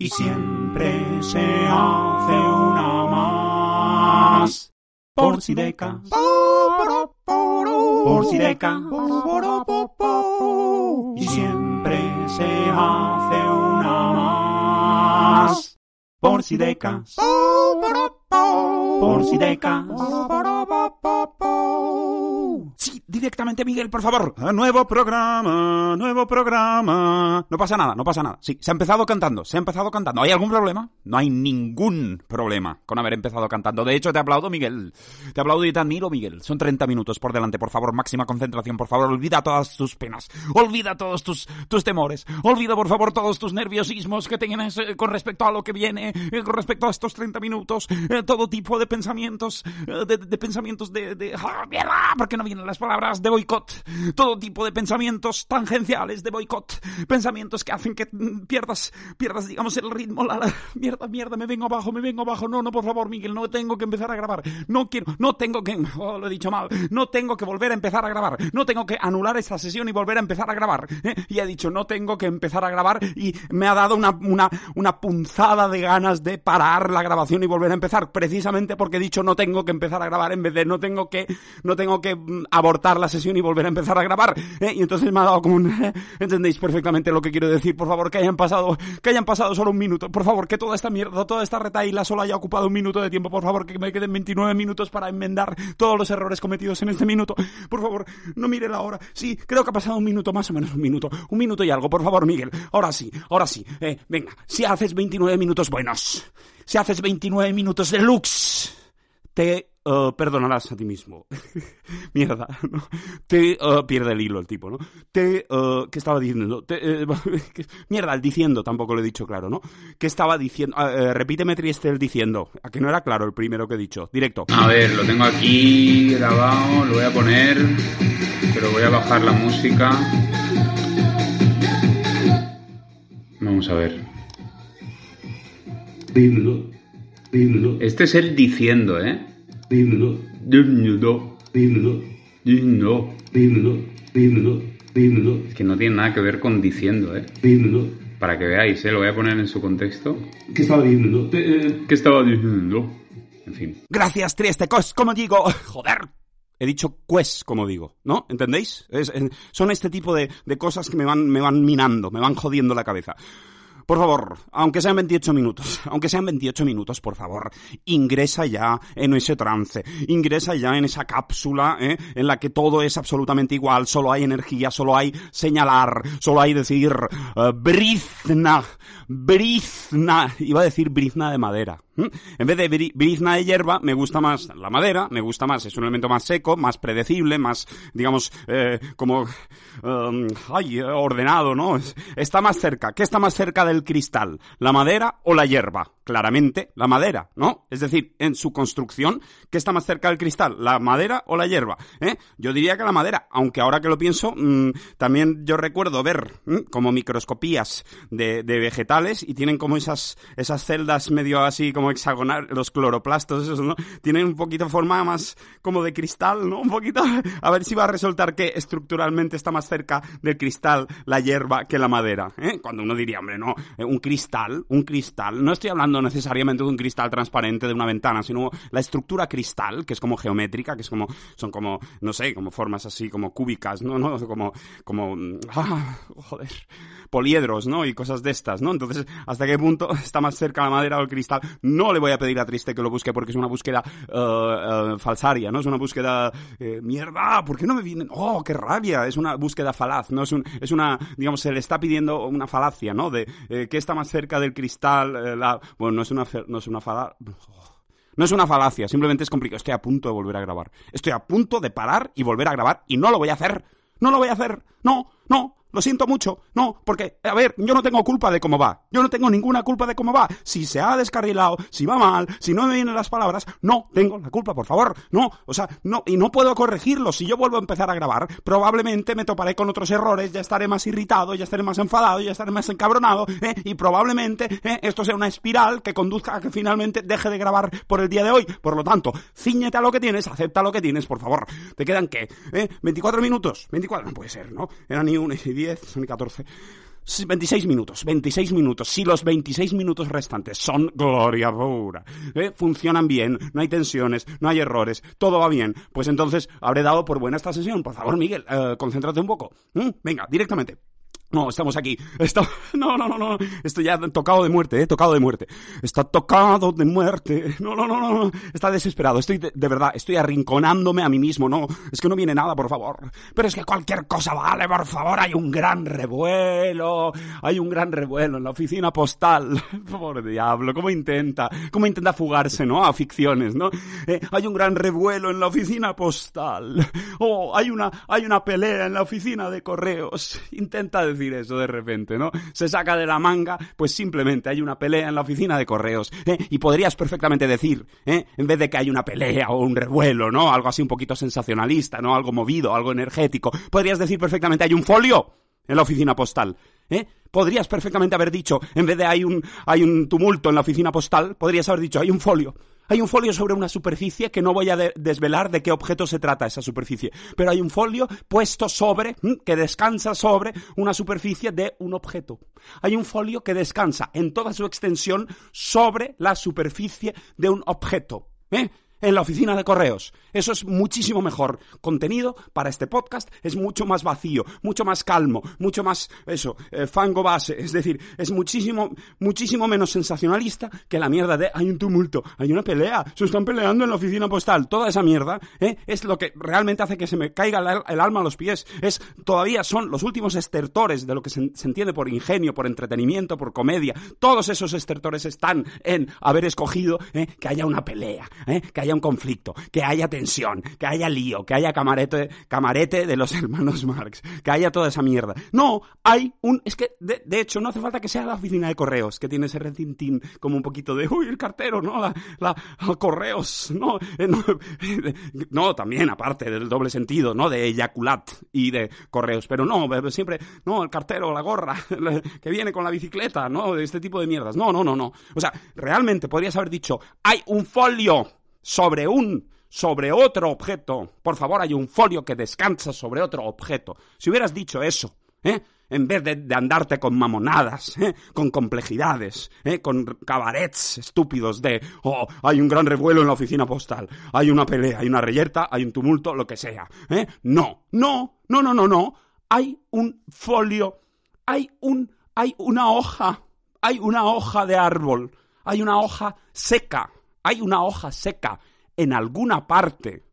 y siempre se hace una más. Por Sideca. Por Sideca. Y siempre se hace una más. Por Sideca. Por Sideca. Sí, directamente Miguel, por favor. Nuevo programa, nuevo programa. No pasa nada, no pasa nada. Sí, se ha empezado cantando, se ha empezado cantando. ¿Hay algún problema? No hay ningún problema con haber empezado cantando. De hecho, te aplaudo, Miguel. Te aplaudo y te admiro, Miguel. Son 30 minutos por delante, por favor, máxima concentración, por favor. Olvida todas tus penas. Olvida todos tus, tus temores. Olvida, por favor, todos tus nerviosismos que tienes eh, con respecto a lo que viene, eh, con respecto a estos 30 minutos. Eh, todo tipo de pensamientos, eh, de, de pensamientos de... de ¡Ah, mierda! ¿Por qué no vienen las palabras de boicot? Todo tipo de pensamientos tangenciales de boicot. Pensamientos que hacen que mm, pierdas, pierdas, digamos, el ritmo. La, mierda, mierda, me vengo abajo, me vengo abajo. No, no, por favor, Miguel, no tengo que empezar a grabar. No quiero, no tengo que... Oh, lo he dicho mal. No tengo que volver a empezar a grabar. No tengo que anular esta sesión y volver a empezar a grabar. ¿eh? Y he dicho, no tengo que empezar a grabar y me ha dado una, una, una punzada de ganas de parar la grabación y volver a empezar. Precisamente porque he dicho, no tengo que empezar a grabar en vez de no tengo que, no tengo que mm, abortar la sesión y volver a empezar a grabar. ¿eh? Y entonces me ha dado como un... ¿Entendéis perfectamente lo que quiero decir? Por favor, que hayan pasado, que hayan pasado solo un minuto. Por favor, que toda esta mierda, toda esta retaíla solo haya ocupado un minuto de tiempo. Por favor, que me queden 29 minutos para enmendar todos los errores cometidos en este minuto. Por favor, no mire la hora. Sí, creo que ha pasado un minuto, más o menos un minuto. Un minuto y algo, por favor, Miguel. Ahora sí, ahora sí. Eh, venga, si haces 29 minutos buenos, si haces 29 minutos deluxe, te eh, perdonarás a ti mismo. Mierda, ¿no? Te eh, pierde el hilo el tipo, ¿no? Te eh, ¿qué estaba diciendo? Te, eh, que- mierda, el diciendo tampoco lo he dicho claro, ¿no? ¿Qué estaba diciendo? Ah, repíteme triste el diciendo. A que no era claro el primero que he dicho. Directo. A ver, lo tengo aquí grabado, lo voy a poner, pero voy a bajar la música. Vamos a ver. Dímelo, Este es el diciendo, ¿eh? dímelo, Dímelo, dímelo, dímelo. dímelo, dímelo, dímelo, Es que no tiene nada que ver con diciendo, ¿eh? dímelo. Para que veáis, ¿eh? Lo voy a poner en su contexto. ¿Qué estaba diciendo? Eh, ¿Qué estaba diciendo? En fin. Gracias, Trieste, cos, como digo. Joder. He dicho pues, como digo, ¿no? ¿Entendéis? Es- es- son este tipo de, de cosas que me van, me van minando, me van jodiendo la cabeza. Por favor, aunque sean 28 minutos, aunque sean 28 minutos, por favor, ingresa ya en ese trance, ingresa ya en esa cápsula ¿eh? en la que todo es absolutamente igual, solo hay energía, solo hay señalar, solo hay decir eh, brizna, brizna, iba a decir brizna de madera. En vez de bri- brizna de hierba, me gusta más la madera, me gusta más, es un elemento más seco, más predecible, más, digamos, eh, como, um, ay, ordenado, ¿no? Es- Está más cerca. ¿Qué está más cerca del cristal? ¿La madera o la hierba? Claramente, la madera, ¿no? Es decir, en su construcción, ¿qué está más cerca del cristal? ¿La madera o la hierba? ¿Eh? Yo diría que la madera, aunque ahora que lo pienso, mm, también yo recuerdo ver mm, como microscopías de, vegetales y tienen como esas, esas celdas medio así como hexagonal, los cloroplastos, esos, ¿no? Tienen un poquito forma más como de cristal, ¿no? Un poquito, a ver si va a resultar que estructuralmente está más cerca del cristal la hierba que la madera, ¿eh? Cuando uno diría, hombre, no, eh, un cristal, un cristal, no estoy hablando necesariamente de un cristal transparente de una ventana, sino la estructura cristal, que es como geométrica, que es como, son como, no sé, como formas así, como cúbicas, ¿no? no como, como, mm, ah, joder, poliedros, ¿no? Y cosas de estas, ¿no? Entonces, ¿hasta qué punto está más cerca la madera o el cristal? No le voy a pedir a Triste que lo busque porque es una búsqueda eh, falsaria, ¿no? Es una búsqueda, eh, mierda, ¿por qué no me vienen? Oh, qué rabia, es una búsqueda falaz, ¿no? Es, un, es una, digamos, se le está pidiendo una falacia, ¿no? De qué está más cerca del cristal, la... bueno, no es una, no es una. No es una falacia, simplemente es complicado. Estoy a punto de volver a grabar. Estoy a punto de parar y volver a grabar y no lo voy a hacer. No lo voy a hacer. No, no. Lo siento mucho. No, porque, a ver, yo no tengo culpa de cómo va. Yo no tengo ninguna culpa de cómo va. Si se ha descarrilado, si va mal, si no me vienen las palabras, no tengo la culpa, por favor. No, o sea, no, y no puedo corregirlo. Si yo vuelvo a empezar a grabar, probablemente me toparé con otros errores, ya estaré más irritado, ya estaré más enfadado, ya estaré más encabronado, ¿eh? y probablemente ¿eh? esto sea una espiral que conduzca a que finalmente deje de grabar por el día de hoy. Por lo tanto, ciñete a lo que tienes, acepta lo que tienes, por favor. ¿Te quedan qué? ¿Eh? ¿24 minutos? 24, no puede ser, ¿no? Eran ni 1 y 10, son ni 14. 26 minutos, 26 minutos. Si los 26 minutos restantes son gloria pura, ¿eh? funcionan bien, no hay tensiones, no hay errores, todo va bien, pues entonces habré dado por buena esta sesión. Por favor, Miguel, eh, concéntrate un poco. ¿Mm? Venga, directamente. No, estamos aquí. Está... No, no, no, no. Esto ya tocado de muerte, ¿eh? Tocado de muerte. Está tocado de muerte. No, no, no, no. Está desesperado. Estoy, de, de, verdad, estoy arrinconándome a mí mismo. No, es que no viene nada, por favor. Pero es que cualquier cosa vale, por favor. Hay un gran revuelo. Hay un gran revuelo en la oficina postal. Pobre diablo, cómo intenta, cómo intenta fugarse, ¿no? A ficciones, ¿no? Eh, hay un gran revuelo en la oficina postal. Oh, hay una, hay una pelea en la oficina de correos. Intenta decir eso de repente, ¿no? Se saca de la manga, pues simplemente hay una pelea en la oficina de correos, ¿eh? Y podrías perfectamente decir, ¿eh? En vez de que hay una pelea o un revuelo, ¿no? Algo así un poquito sensacionalista, ¿no? Algo movido, algo energético. Podrías decir perfectamente hay un folio en la oficina postal, ¿eh? Podrías perfectamente haber dicho, en vez de hay un, hay un tumulto en la oficina postal, podrías haber dicho hay un folio. Hay un folio sobre una superficie que no voy a de desvelar de qué objeto se trata esa superficie, pero hay un folio puesto sobre, que descansa sobre una superficie de un objeto. Hay un folio que descansa en toda su extensión sobre la superficie de un objeto. ¿Eh? En la oficina de correos. Eso es muchísimo mejor contenido para este podcast, es mucho más vacío, mucho más calmo, mucho más, eso, eh, fango base, es decir, es muchísimo, muchísimo menos sensacionalista que la mierda de hay un tumulto, hay una pelea, se están peleando en la oficina postal, toda esa mierda, ¿eh? es lo que realmente hace que se me caiga el, el, alma a los pies, es, todavía son los últimos estertores de lo que se, se entiende por ingenio, por entretenimiento, por comedia, todos esos estertores están en haber escogido ¿eh? que haya una pelea, ¿eh? que haya un conflicto, que haya tensión, que haya lío, que haya camarete, camarete de los hermanos Marx, que haya toda esa mierda. No, hay un... Es que, de, de hecho, no hace falta que sea la oficina de correos, que tiene ese retintín como un poquito de, uy, el cartero, ¿no? La, la, correos, ¿no? Eh, no, también, aparte del doble sentido, ¿no? De eyaculat y de correos, pero no, siempre, no, el cartero, la gorra, que viene con la bicicleta, ¿no? Este tipo de mierdas. No, no, no, no. O sea, realmente podrías haber dicho, hay un folio sobre un sobre otro objeto. Por favor, hay un folio que descansa sobre otro objeto. Si hubieras dicho eso, ¿eh? en vez de, de andarte con mamonadas, ¿eh? con complejidades, ¿eh? con cabarets estúpidos de, oh, hay un gran revuelo en la oficina postal, hay una pelea, hay una reyerta, hay un tumulto, lo que sea. ¿eh? No, no, no, no, no, no. Hay un folio, hay un, hay una hoja, hay una hoja de árbol, hay una hoja seca, hay una hoja seca en alguna parte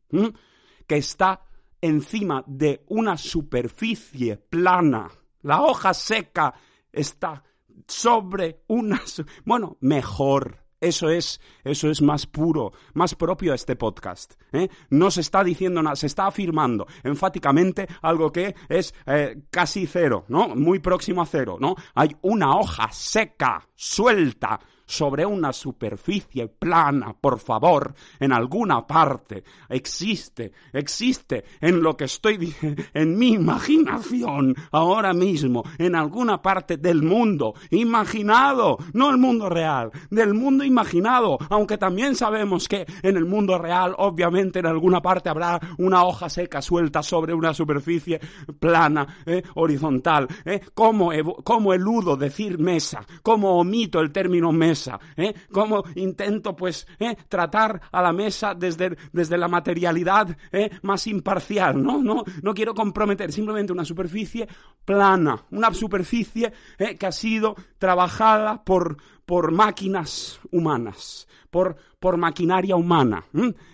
que está encima de una superficie plana. La hoja seca está sobre una... Bueno, mejor. Eso es, eso es más puro, más propio a este podcast. ¿eh? No se está diciendo nada, se está afirmando enfáticamente algo que es eh, casi cero, ¿no? Muy próximo a cero, ¿no? Hay una hoja seca, suelta, sobre una superficie plana, por favor, en alguna parte. Existe, existe en lo que estoy en mi imaginación ahora mismo, en alguna parte del mundo imaginado, no el mundo real, del mundo imaginado, aunque también sabemos que en el mundo real, obviamente en alguna parte habrá una hoja seca suelta sobre una superficie plana, eh, horizontal. Eh. ¿Cómo, ¿Cómo eludo decir mesa? ¿Cómo omito el término mesa? ¿Eh? Cómo intento, pues, ¿eh? tratar a la mesa desde, desde la materialidad ¿eh? más imparcial, ¿no? ¿no? No quiero comprometer simplemente una superficie plana, una superficie que ha sido trabajada por, por máquinas humanas, por, por maquinaria humana.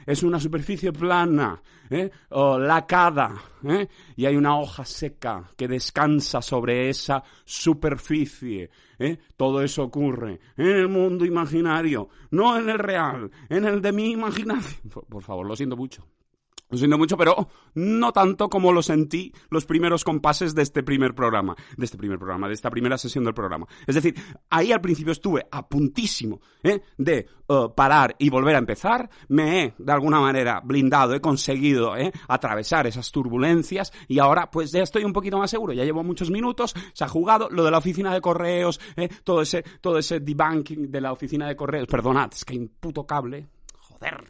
Es una superficie plana, ¿eh? lacada, ¿eh? y hay una hoja seca que descansa sobre esa superficie. ¿eh? Todo eso ocurre en el mundo imaginario, no en el real, en el de mi imaginación. Por favor, lo siento mucho. Lo siento mucho, pero no tanto como lo sentí los primeros compases de este primer programa, de este primer programa, de esta primera sesión del programa. Es decir, ahí al principio estuve a puntísimo ¿eh? de uh, parar y volver a empezar. Me he, de alguna manera, blindado, he conseguido ¿eh? atravesar esas turbulencias y ahora pues ya estoy un poquito más seguro. Ya llevo muchos minutos, se ha jugado lo de la oficina de correos, ¿eh? todo ese, todo ese debunking de la oficina de correos. Perdonad, es que hay cable. Joder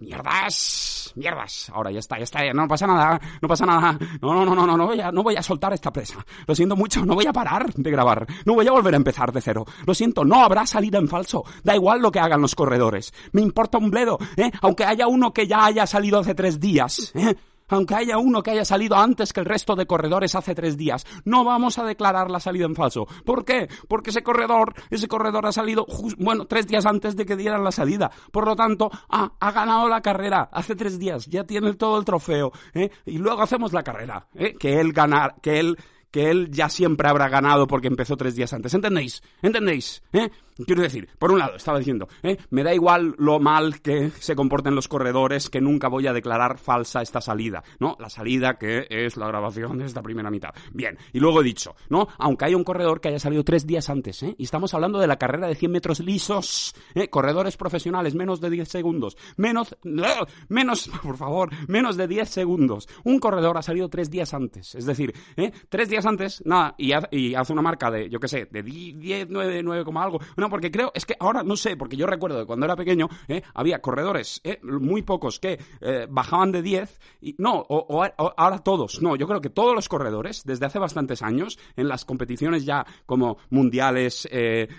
Mierdas, mierdas. Ahora ya está, ya está, no pasa nada, no pasa nada. No, no, no, no, no, no voy a, no voy a soltar esta presa. Lo siento mucho, no voy a parar de grabar. No voy a volver a empezar de cero. Lo siento, no habrá salida en falso. Da igual lo que hagan los corredores. Me importa un bledo, ¿eh? Aunque haya uno que ya haya salido hace tres días, ¿eh? Aunque haya uno que haya salido antes que el resto de corredores hace tres días, no vamos a declarar la salida en falso. ¿Por qué? Porque ese corredor, ese corredor ha salido, bueno, tres días antes de que dieran la salida. Por lo tanto, ha ganado la carrera hace tres días, ya tiene todo el trofeo, ¿eh? Y luego hacemos la carrera, ¿eh? Que él ganar, que él que él ya siempre habrá ganado porque empezó tres días antes. ¿Entendéis? ¿Entendéis? ¿Eh? Quiero decir, por un lado, estaba diciendo, ¿eh? me da igual lo mal que se comporten los corredores, que nunca voy a declarar falsa esta salida, ¿no? La salida que es la grabación de esta primera mitad. Bien, y luego he dicho, ¿no? Aunque haya un corredor que haya salido tres días antes, ¿eh? Y estamos hablando de la carrera de 100 metros lisos, ¿eh? Corredores profesionales, menos de 10 segundos. Menos, menos, por favor, menos de 10 segundos. Un corredor ha salido tres días antes, es decir, ¿eh? Tres días antes, nada, y, hace una marca de, yo qué sé, de 10, 9, 9, algo, porque creo, es que ahora no sé, porque yo recuerdo que cuando era pequeño ¿eh? había corredores, ¿eh? muy pocos, que eh, bajaban de 10, y no, o, ahora todos, no, yo creo que todos los corredores, desde hace bastantes años, en las competiciones ya como mundiales,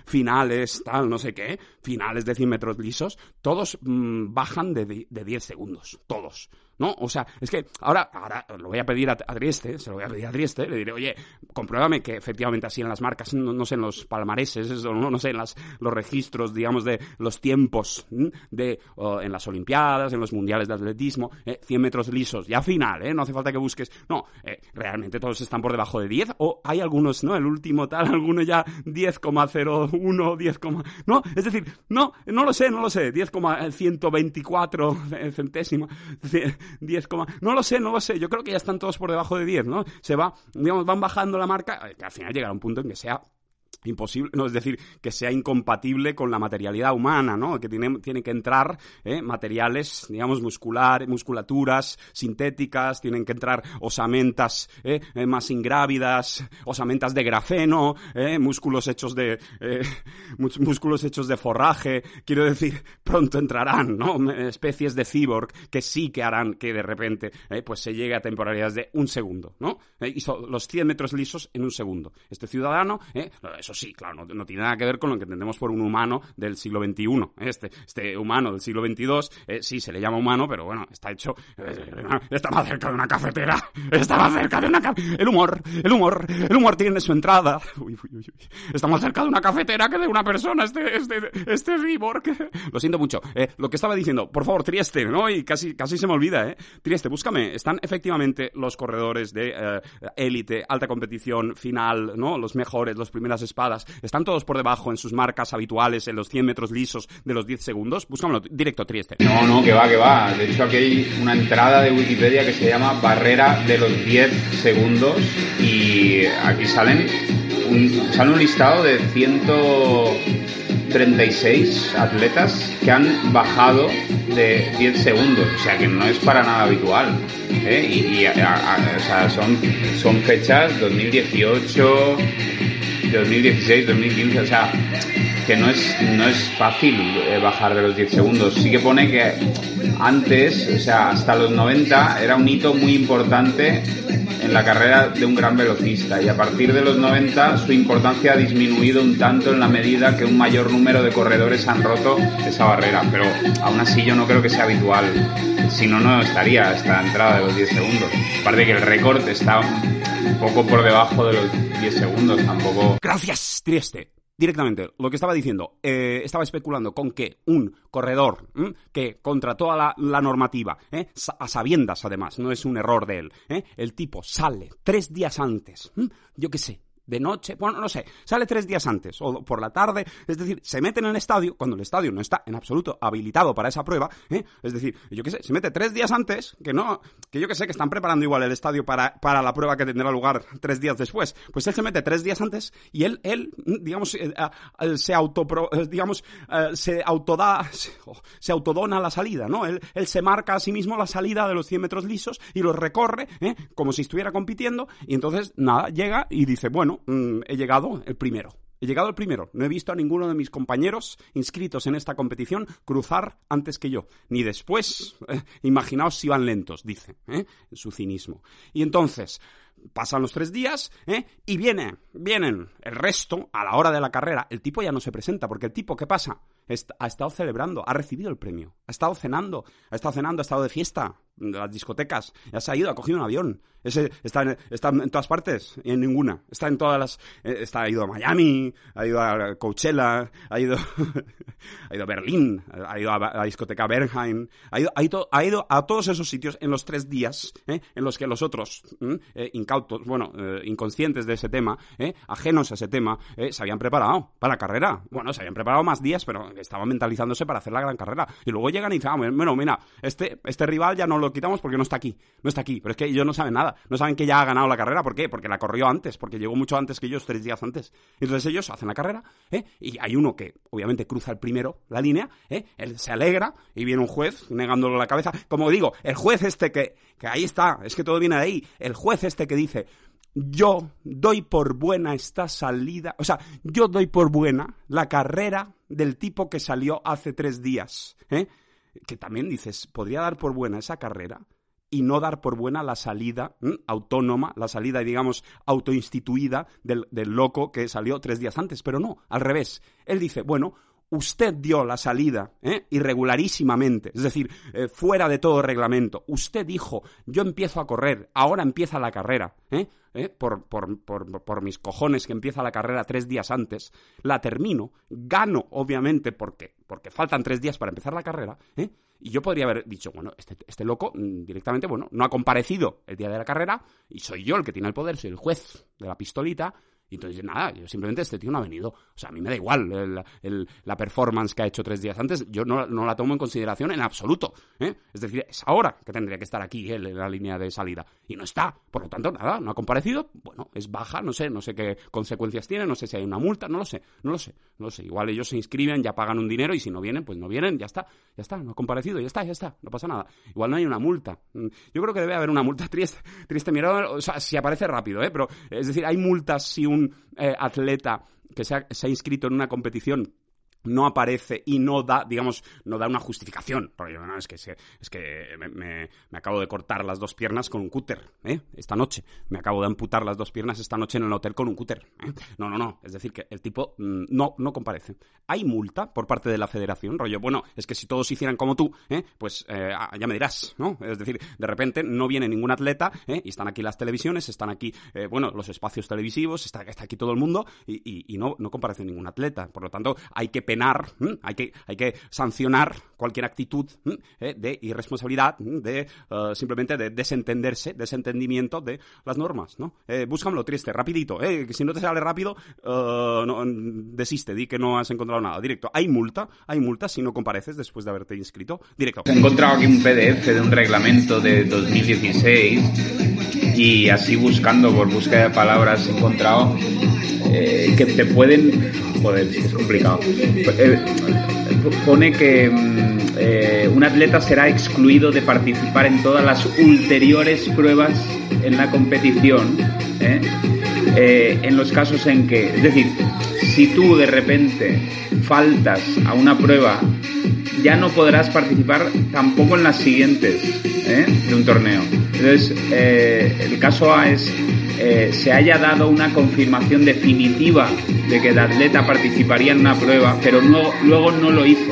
finales, tal, no sé qué, finales de 100 metros lisos, todos mm, bajan de, de 10 segundos, todos. ¿No? O sea, es que ahora, ahora lo voy a pedir a, Trieste, se lo voy a pedir a Trieste, le diré, oye, compruébame que efectivamente así en las marcas, no, sé, en los palmareses, no, no sé, en las, los registros, digamos, de los tiempos de, en las Olimpiadas, en los Mundiales de Atletismo, 100 eh, metros lisos, ya final, ¿eh? No hace falta que busques, no, eh, realmente todos están por debajo de 10, o hay algunos, ¿no? El último tal, alguno ya 10,01, 10, no, es decir, no, no lo sé, no lo sé, 10,124 centésimos, 10, no lo sé, no lo sé. Yo creo que ya están todos por debajo de 10, ¿no? Se va, digamos, van bajando la marca, que al final llegará un punto en que sea imposible, no es decir, que sea incompatible con la materialidad humana, ¿no? Que tiene, tiene que entrar ¿eh? materiales, digamos, muscular, musculaturas sintéticas, tienen que entrar osamentas ¿eh? eh más ingrávidas, osamentas de grafeno, músculos hechos de músculos hechos de forraje, quiero decir, pronto entrarán, ¿no? Especies de cyborg que sí que harán que de repente pues se llegue a temporalidades de un segundo, ¿no? y los 100 metros lisos en un segundo. Este ciudadano, eso sí, claro, no, tiene nada que ver con lo que entendemos por un humano del siglo XXI. Este, este humano del siglo XXII, eh, sí, se le llama humano, pero bueno, está hecho... Eh, está más cerca de una cafetera. Está más cerca de una cafetera. El humor, el humor, el humor tiene su entrada. Uy, uy, uy. Está más cerca de una cafetera que de una persona, este, este, este Reebok. Lo siento mucho. Eh, lo que estaba diciendo, por favor, Trieste, ¿no? Y casi, casi se me olvida, ¿eh? Trieste, búscame. Están efectivamente los corredores de élite, alta competición, final, ¿no? Los mejores, los primeras espadas, ¿están todos por debajo en sus marcas habituales en los 100 metros lisos de los 10 segundos? Búscamelo directo, Trieste. No, no, que va, que va. De hecho, aquí hay una entrada de Wikipedia que se llama barrera de los 10 segundos y aquí salen un, sale un listado de 136 atletas que han bajado de 10 segundos, o sea que no es para nada habitual. ¿eh? Y, o sea, son, son fechas 2018, 2016, 2015, o sea, que no es, no es fácil eh, bajar de los 10 segundos. Sí que pone que antes, o sea, hasta los 90 era un hito muy importante en la carrera de un gran velocista y a partir de los 90 su importancia ha disminuido un tanto en la medida que un mayor número de corredores han roto esa barrera, pero aún así yo no creo que sea habitual, si no, no estaría esta entrada de los 10 segundos. Aparte que el récord está un poco por debajo de los 10 segundos, tampoco... Gracias, Trieste directamente lo que estaba diciendo, eh, estaba especulando con que un corredor que contra toda la, normativa, ¿eh? a sabiendas además, no es un error de él, ¿eh? el tipo sale tres días antes, yo qué sé, de noche, bueno, no sé, sale tres días antes o por la tarde, es decir, se mete en el estadio cuando el estadio no está en absoluto habilitado para esa prueba, ¿eh? es decir, yo qué sé, se mete tres días antes, que no, que yo qué sé, que están preparando igual el estadio para, para la prueba que tendrá lugar tres días después, pues él se mete tres días antes y él, él, digamos, eh, se eh, digamos, se autoda, oh, se autodona la salida, ¿no? Él, él se marca a sí mismo la salida de los 100 metros lisos y los recorre, como si estuviera compitiendo y entonces, nada, llega y dice, bueno, Mm, he llegado el primero He llegado el primero. No he visto a ninguno de mis compañeros inscritos en esta competición cruzar antes que yo. Ni después. Eh, imaginaos si van lentos, dice, ¿eh? en su cinismo. Y entonces, pasan los tres días, ¿eh? Y viene, vienen el resto, a la hora de la carrera, el tipo ya no se presenta, porque el tipo, ¿qué pasa? ha estado celebrando, ha recibido el premio, ha estado cenando, ha estado cenando, ha estado de fiesta, las discotecas, ya se ha ido, ha cogido un avión. Ese está en, está en todas partes y en ninguna. Está en todas las. Eh, está, ha ido a Miami, ha ido a Coachella, ha ido, ha ido a Berlín, ha ido a la discoteca Bernheim, ha ido, ha ido, ha ido a todos esos sitios en los tres días ¿eh? en los que los otros, eh, incautos, bueno, inconscientes de ese tema, ajenos a ese tema, se habían preparado para la carrera. Bueno, se habían preparado más días, pero estaban mentalizándose para hacer la gran carrera. Y luego llegan y dicen, ah, bueno, mira, este, este rival ya no lo quitamos porque no está aquí, no está aquí. Pero es que ellos no saben nada, no saben que ya ha ganado la carrera. ¿Por qué? Porque la corrió antes, porque llegó mucho antes que ellos, tres días antes. Entonces ellos hacen la carrera, ¿eh? y hay uno que obviamente cruza el primero la línea, ¿eh? él se alegra y viene un juez negándole la cabeza. Como digo, el juez este que, que ahí está, es que todo viene de ahí, el juez este que dice, yo doy por buena esta salida, o sea, yo doy por buena la carrera del tipo que salió hace tres días, ¿eh? Que también dices, podría dar por buena esa carrera y no dar por buena la salida autónoma, la salida, digamos, autoinstituida del, del loco que salió tres días antes. Pero no, al revés. Él dice, bueno, usted dio la salida ¿eh? irregularísimamente, es decir, eh, fuera de todo reglamento. Usted dijo, yo empiezo a correr, ahora empieza la carrera, ¿eh? ¿Eh? Por, por, por, por, mis cojones que empieza la carrera tres días antes, la termino, gano, obviamente, porque, porque faltan tres días para empezar la carrera, ¿eh? y yo podría haber dicho, bueno, este, este loco mm, directamente, bueno, no ha comparecido el día de la carrera, y soy yo el que tiene el poder, soy el juez de la pistolita, y entonces, nada, yo simplemente este tío no ha venido. O sea, a mí me da igual la performance que ha hecho tres días antes. Yo no, la tomo en consideración en absoluto. ¿eh? Es decir, es ahora que tendría que estar aquí él en la línea de salida. Y no está. Por lo tanto, nada, no ha comparecido. Bueno, es baja, no sé, no sé qué consecuencias tiene, no sé si hay una multa, no lo sé, no lo sé, no lo sé. Igual ellos se inscriben, ya pagan un dinero y si no vienen, pues no vienen, ya está, ya está, no ha comparecido, ya está, ya está, no pasa nada. Igual no hay una multa. Mm, yo creo que debe haber una multa triste, triste mira, o sea, si aparece rápido, ¿eh? Pero, es decir, hay multas si un eh, atleta que se ha, inscrito en una competición no aparece y no da, digamos, no da una justificación. es que, es que me, acabo de cortar las dos piernas con un cúter, ¿eh? Esta noche. Me acabo de amputar las dos piernas esta noche en el hotel con un cúter. ¿eh? No, no, no. Es decir, que el tipo mm, no, no comparece. Hay multa por parte de la federación, rollo. Bueno, es que si todos hicieran como tú, ¿eh? pues eh, ya me dirás, ¿no? Es decir, de repente no viene ningún atleta, ¿eh? y están aquí las televisiones, están aquí, eh, bueno, los espacios televisivos, está, está aquí todo el mundo, y, y, no, no comparece ningún atleta. Por lo tanto, hay que penar, hay, que, hay que sancionar cualquier actitud ¿eh? de irresponsabilidad, de uh, simplemente de desentenderse, desentendimiento de las normas, ¿no? Eh, triste, rapidito, ¿eh? Que si no te sale rápido, uh, no, desiste, di que no has encontrado nada. Directo, hay multa, hay multa si no compareces después de haberte inscrito. Directo. He encontrado aquí un PDF de un reglamento de 2016 y así buscando por búsqueda de palabras he encontrado eh, que te pueden joder, es complicado. Eh, pone que mm, eh, un atleta será excluido de participar en todas las ulteriores pruebas en la competición, en los casos en que, es decir, si tú de repente faltas a una prueba, ya no podrás participar tampoco en las siguientes de un torneo. Entonces, el caso A es eh, se haya dado una confirmación definitiva de que el atleta participaría en una prueba, pero luego no lo hizo.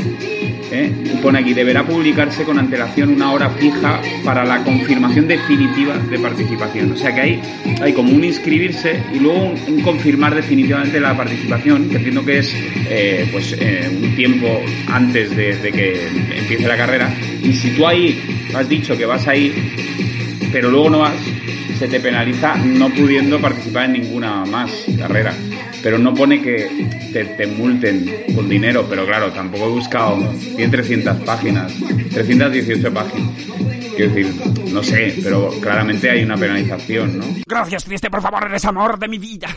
¿Eh? Y pone aquí, deberá publicarse con antelación una hora fija para la confirmación definitiva de participación. O sea que hay, hay como un inscribirse y luego un, confirmar definitivamente la participación, que entiendo que es eh, pues un tiempo antes de, de que empiece la carrera. Y si tú ahí has dicho que vas ahí, pero luego no vas, se te penaliza no pudiendo participar en ninguna más carrera. Pero no pone que te, multen con dinero, pero claro, tampoco he buscado, tiene 300 páginas, 318 páginas. Quiero decir, no sé, pero claramente hay una penalización, ¿no? Gracias, Triste, por favor, eres amor de mi vida.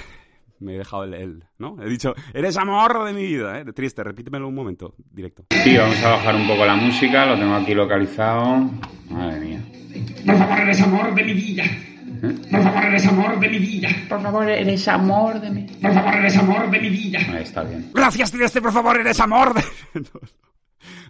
Me he dejado el, ¿no? He dicho, eres amor de mi vida, ¿eh? Triste, repítemelo un momento, directo. Sí, vamos a bajar un poco la música, lo tengo aquí localizado. Madre mía. Por favor, eres amor de mi vida. Por favor, eres amor de mi vida. Por favor, eres amor de mí. Por favor, eres amor de mi vida. Ahí está bien. Gracias, Trieste, por favor, eres amor. de-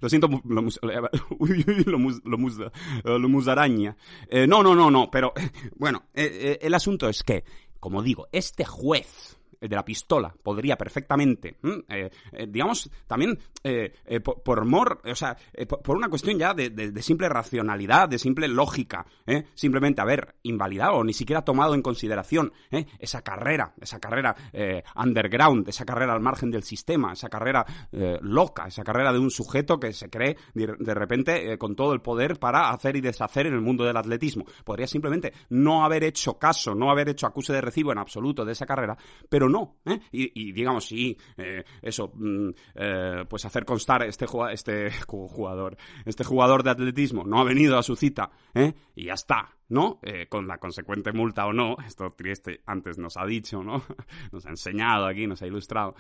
Lo siento, lo, mus- lo, mus- lo mus- eh, lo musaraña. Eh, no, no, no, no, pero bueno, eh, eh, el asunto es que, como digo, este juez el de la pistola podría perfectamente, eh, eh, digamos, también eh, por, mor, o sea, por, una cuestión ya de, de- simple racionalidad, de simple lógica, simplemente haber invalidado o ni siquiera tomado en consideración esa carrera, esa carrera underground, esa carrera al margen del sistema, esa carrera loca, esa carrera de un sujeto que se cree de, de repente con todo el poder para hacer y deshacer en el mundo del atletismo. Podría simplemente no haber hecho caso, no haber hecho acuse de recibo en absoluto de esa carrera, pero no, ¿eh? y, digamos, sí, eh, eso, mm, eh, pues hacer constar este, este ju- jugador, este jugador de atletismo no ha venido a su cita, y ya está, ¿no? Con la consecuente multa o no, esto Trieste antes nos ha dicho, ¿no? Nos ha enseñado aquí, nos ha ilustrado.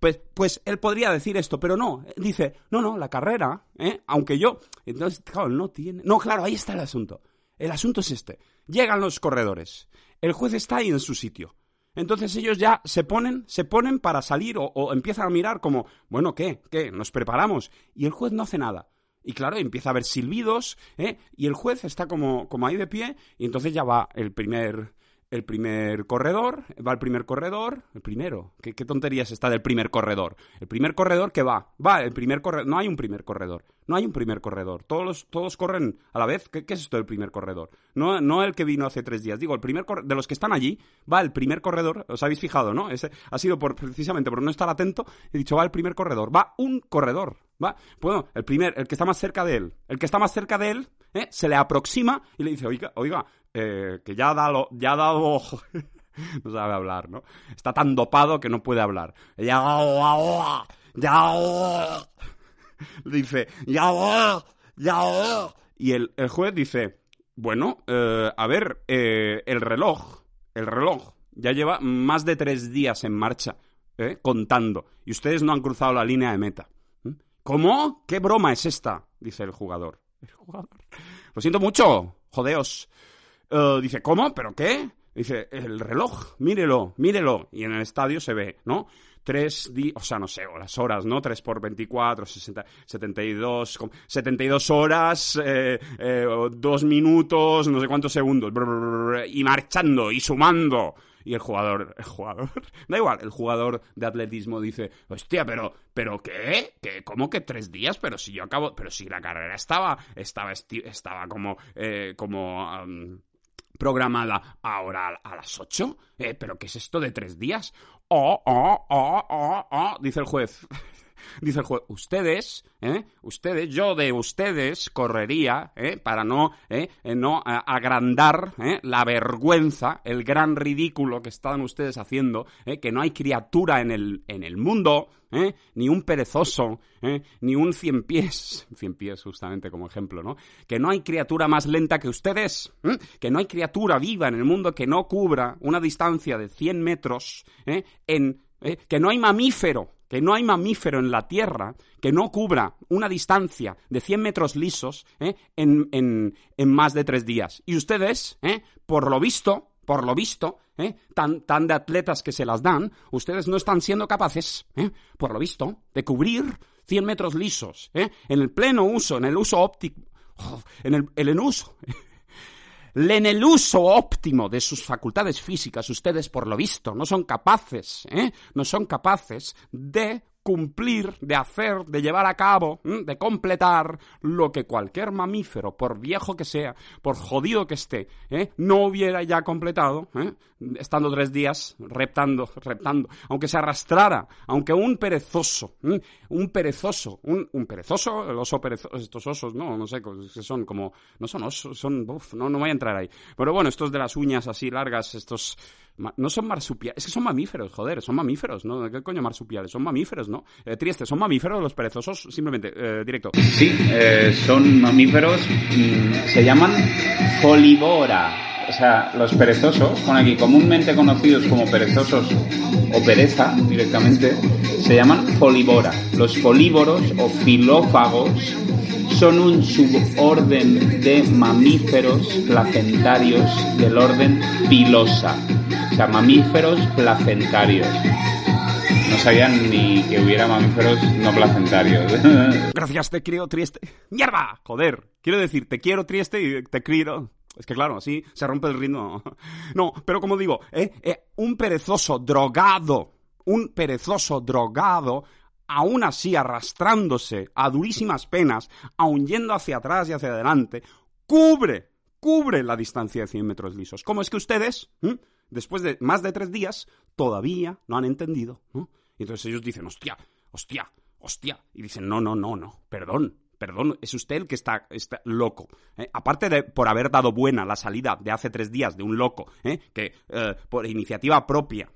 Pues, pues él podría decir esto, pero no, dice, no, no, la carrera. Aunque yo, entonces, claro, no tiene... No, claro, ahí está el asunto. El asunto es este. Llegan los corredores. El juez está ahí en su sitio. Entonces ellos ya se ponen, se ponen para salir o, empiezan a mirar como, bueno, ¿qué? ¿Qué? Nos preparamos. Y el juez no hace nada. Y claro, empieza a haber silbidos, ¿eh? Y el juez está como, como ahí de pie, y entonces ya va el primer, el primer corredor, va el primer corredor, el primero. ¿Qué, tonterías está del primer corredor? El primer corredor que va, va, el primer corredor, no hay un primer corredor, no hay un primer corredor, todos, los- todos corren a la vez. ¿Qué, qué es esto del primer corredor? No, no el que vino hace tres días, digo, el primer de los que están allí, va el primer corredor, os habéis fijado, ¿no? Ese ha sido por, precisamente por no estar atento, he dicho, va el primer corredor, va un corredor, va, bueno, el primer, el que está más cerca de él, el que está más cerca de él, ¿eh? se le aproxima y le dice, oiga, oiga, eh, que ya ha dado, ya ha dado, no sabe hablar, ¿no? Está tan dopado que no puede hablar. Ya, ya, dice, ya, ya. Y el, el juez dice, bueno, eh, a ver, eh, el reloj, el reloj, ya lleva más de tres días en marcha, ¿eh? contando, y ustedes no han cruzado la línea de meta. ¿Mm? ¿Cómo? ¿Qué broma es esta? Dice el jugador. El jugador. Lo siento mucho, jodeos. Eh, dice, ¿cómo? ¿Pero qué? Dice, el reloj, mírelo, mírelo. Y en el estadio se ve, ¿no? Tres días, o sea, no sé, las horas, ¿no? Tres por 24, 60, 72, com- 72 horas, eh, eh, dos minutos, no sé cuántos segundos, brr, brr, brr, y marchando, y sumando. Y el jugador, el jugador, da igual, el jugador de atletismo dice, hostia, pero, pero ¿qué? ¿Qué? ¿Cómo que tres días? Pero si yo acabo, pero si la carrera estaba, estaba, estaba como, eh, como, programada ahora a, las 8. Eh, ¿Pero qué es esto de tres días? Oh, oh, oh, oh, oh, dice el juez. Dice el juez, ustedes, ¿eh? ustedes, yo de ustedes correría, ¿eh? para no, ¿eh? No agrandar la vergüenza, el gran ridículo que están ustedes haciendo, que no hay criatura en el, en el mundo, ni un perezoso, ni un cien pies, cien pies justamente como ejemplo, ¿no? Que no hay criatura más lenta que ustedes, que no hay criatura viva en el mundo que no cubra una distancia de 100 metros, en, que no hay mamífero, que no hay mamífero en la Tierra que no cubra una distancia de 100 metros lisos ¿eh? en, en- en más de tres días. Y ustedes, ¿eh? por lo visto, por lo visto, ¿eh? tan, tan de atletas que se las dan, ustedes no están siendo capaces, por lo visto, de cubrir 100 metros lisos, en el pleno uso, en el uso óptico, en el, en el uso, en el uso óptimo de sus facultades físicas, ustedes, por lo visto, no son capaces, ¿eh? no son capaces de cumplir, de hacer, de llevar a cabo, de completar lo que cualquier mamífero, por viejo que sea, por jodido que esté, ¿eh? no hubiera ya completado, ¿eh? estando tres días reptando, reptando, aunque se arrastrara, aunque un perezoso, un perezoso, un, perezoso, el oso perezoso, estos osos, no, no sé, son como, no son osos, son, uf, no, no voy a entrar ahí. Pero bueno, estos de las uñas así largas, estos, no son marsupiales, es que son mamíferos, joder, son mamíferos, ¿no? ¿Qué coño marsupiales? Son mamíferos, ¿no? Eh, Trieste, ¿son mamíferos los perezosos? Simplemente, eh, directo. Sí, eh, son mamíferos, mm, se llaman folivora. O sea, los perezosos, con aquí comúnmente conocidos como perezosos o pereza directamente, se llaman folivora. Los folívoros o filófagos son un suborden de mamíferos placentarios del orden Pilosa. O sea, mamíferos placentarios. No sabían ni que hubiera mamíferos no placentarios. Gracias, te quiero, Trieste. ¡Mierda! Joder. Quiero decir, te quiero, Trieste, y te quiero... Es que claro, así se rompe el ritmo. No, pero como digo, eh, eh, un perezoso drogado, un perezoso drogado, aún así arrastrándose a durísimas penas, aún yendo hacia atrás y hacia adelante, cubre, cubre la distancia de 100 metros lisos. ¿Cómo es que ustedes, después de más de tres días, todavía no han entendido? Y entonces ellos dicen, hostia, hostia, hostia. Y dicen, no, no, no, no, perdón, Perdón, es usted el que está, está loco. ¿eh? Aparte de por haber dado buena la salida de hace tres días de un loco, ¿eh? que eh, por iniciativa propia,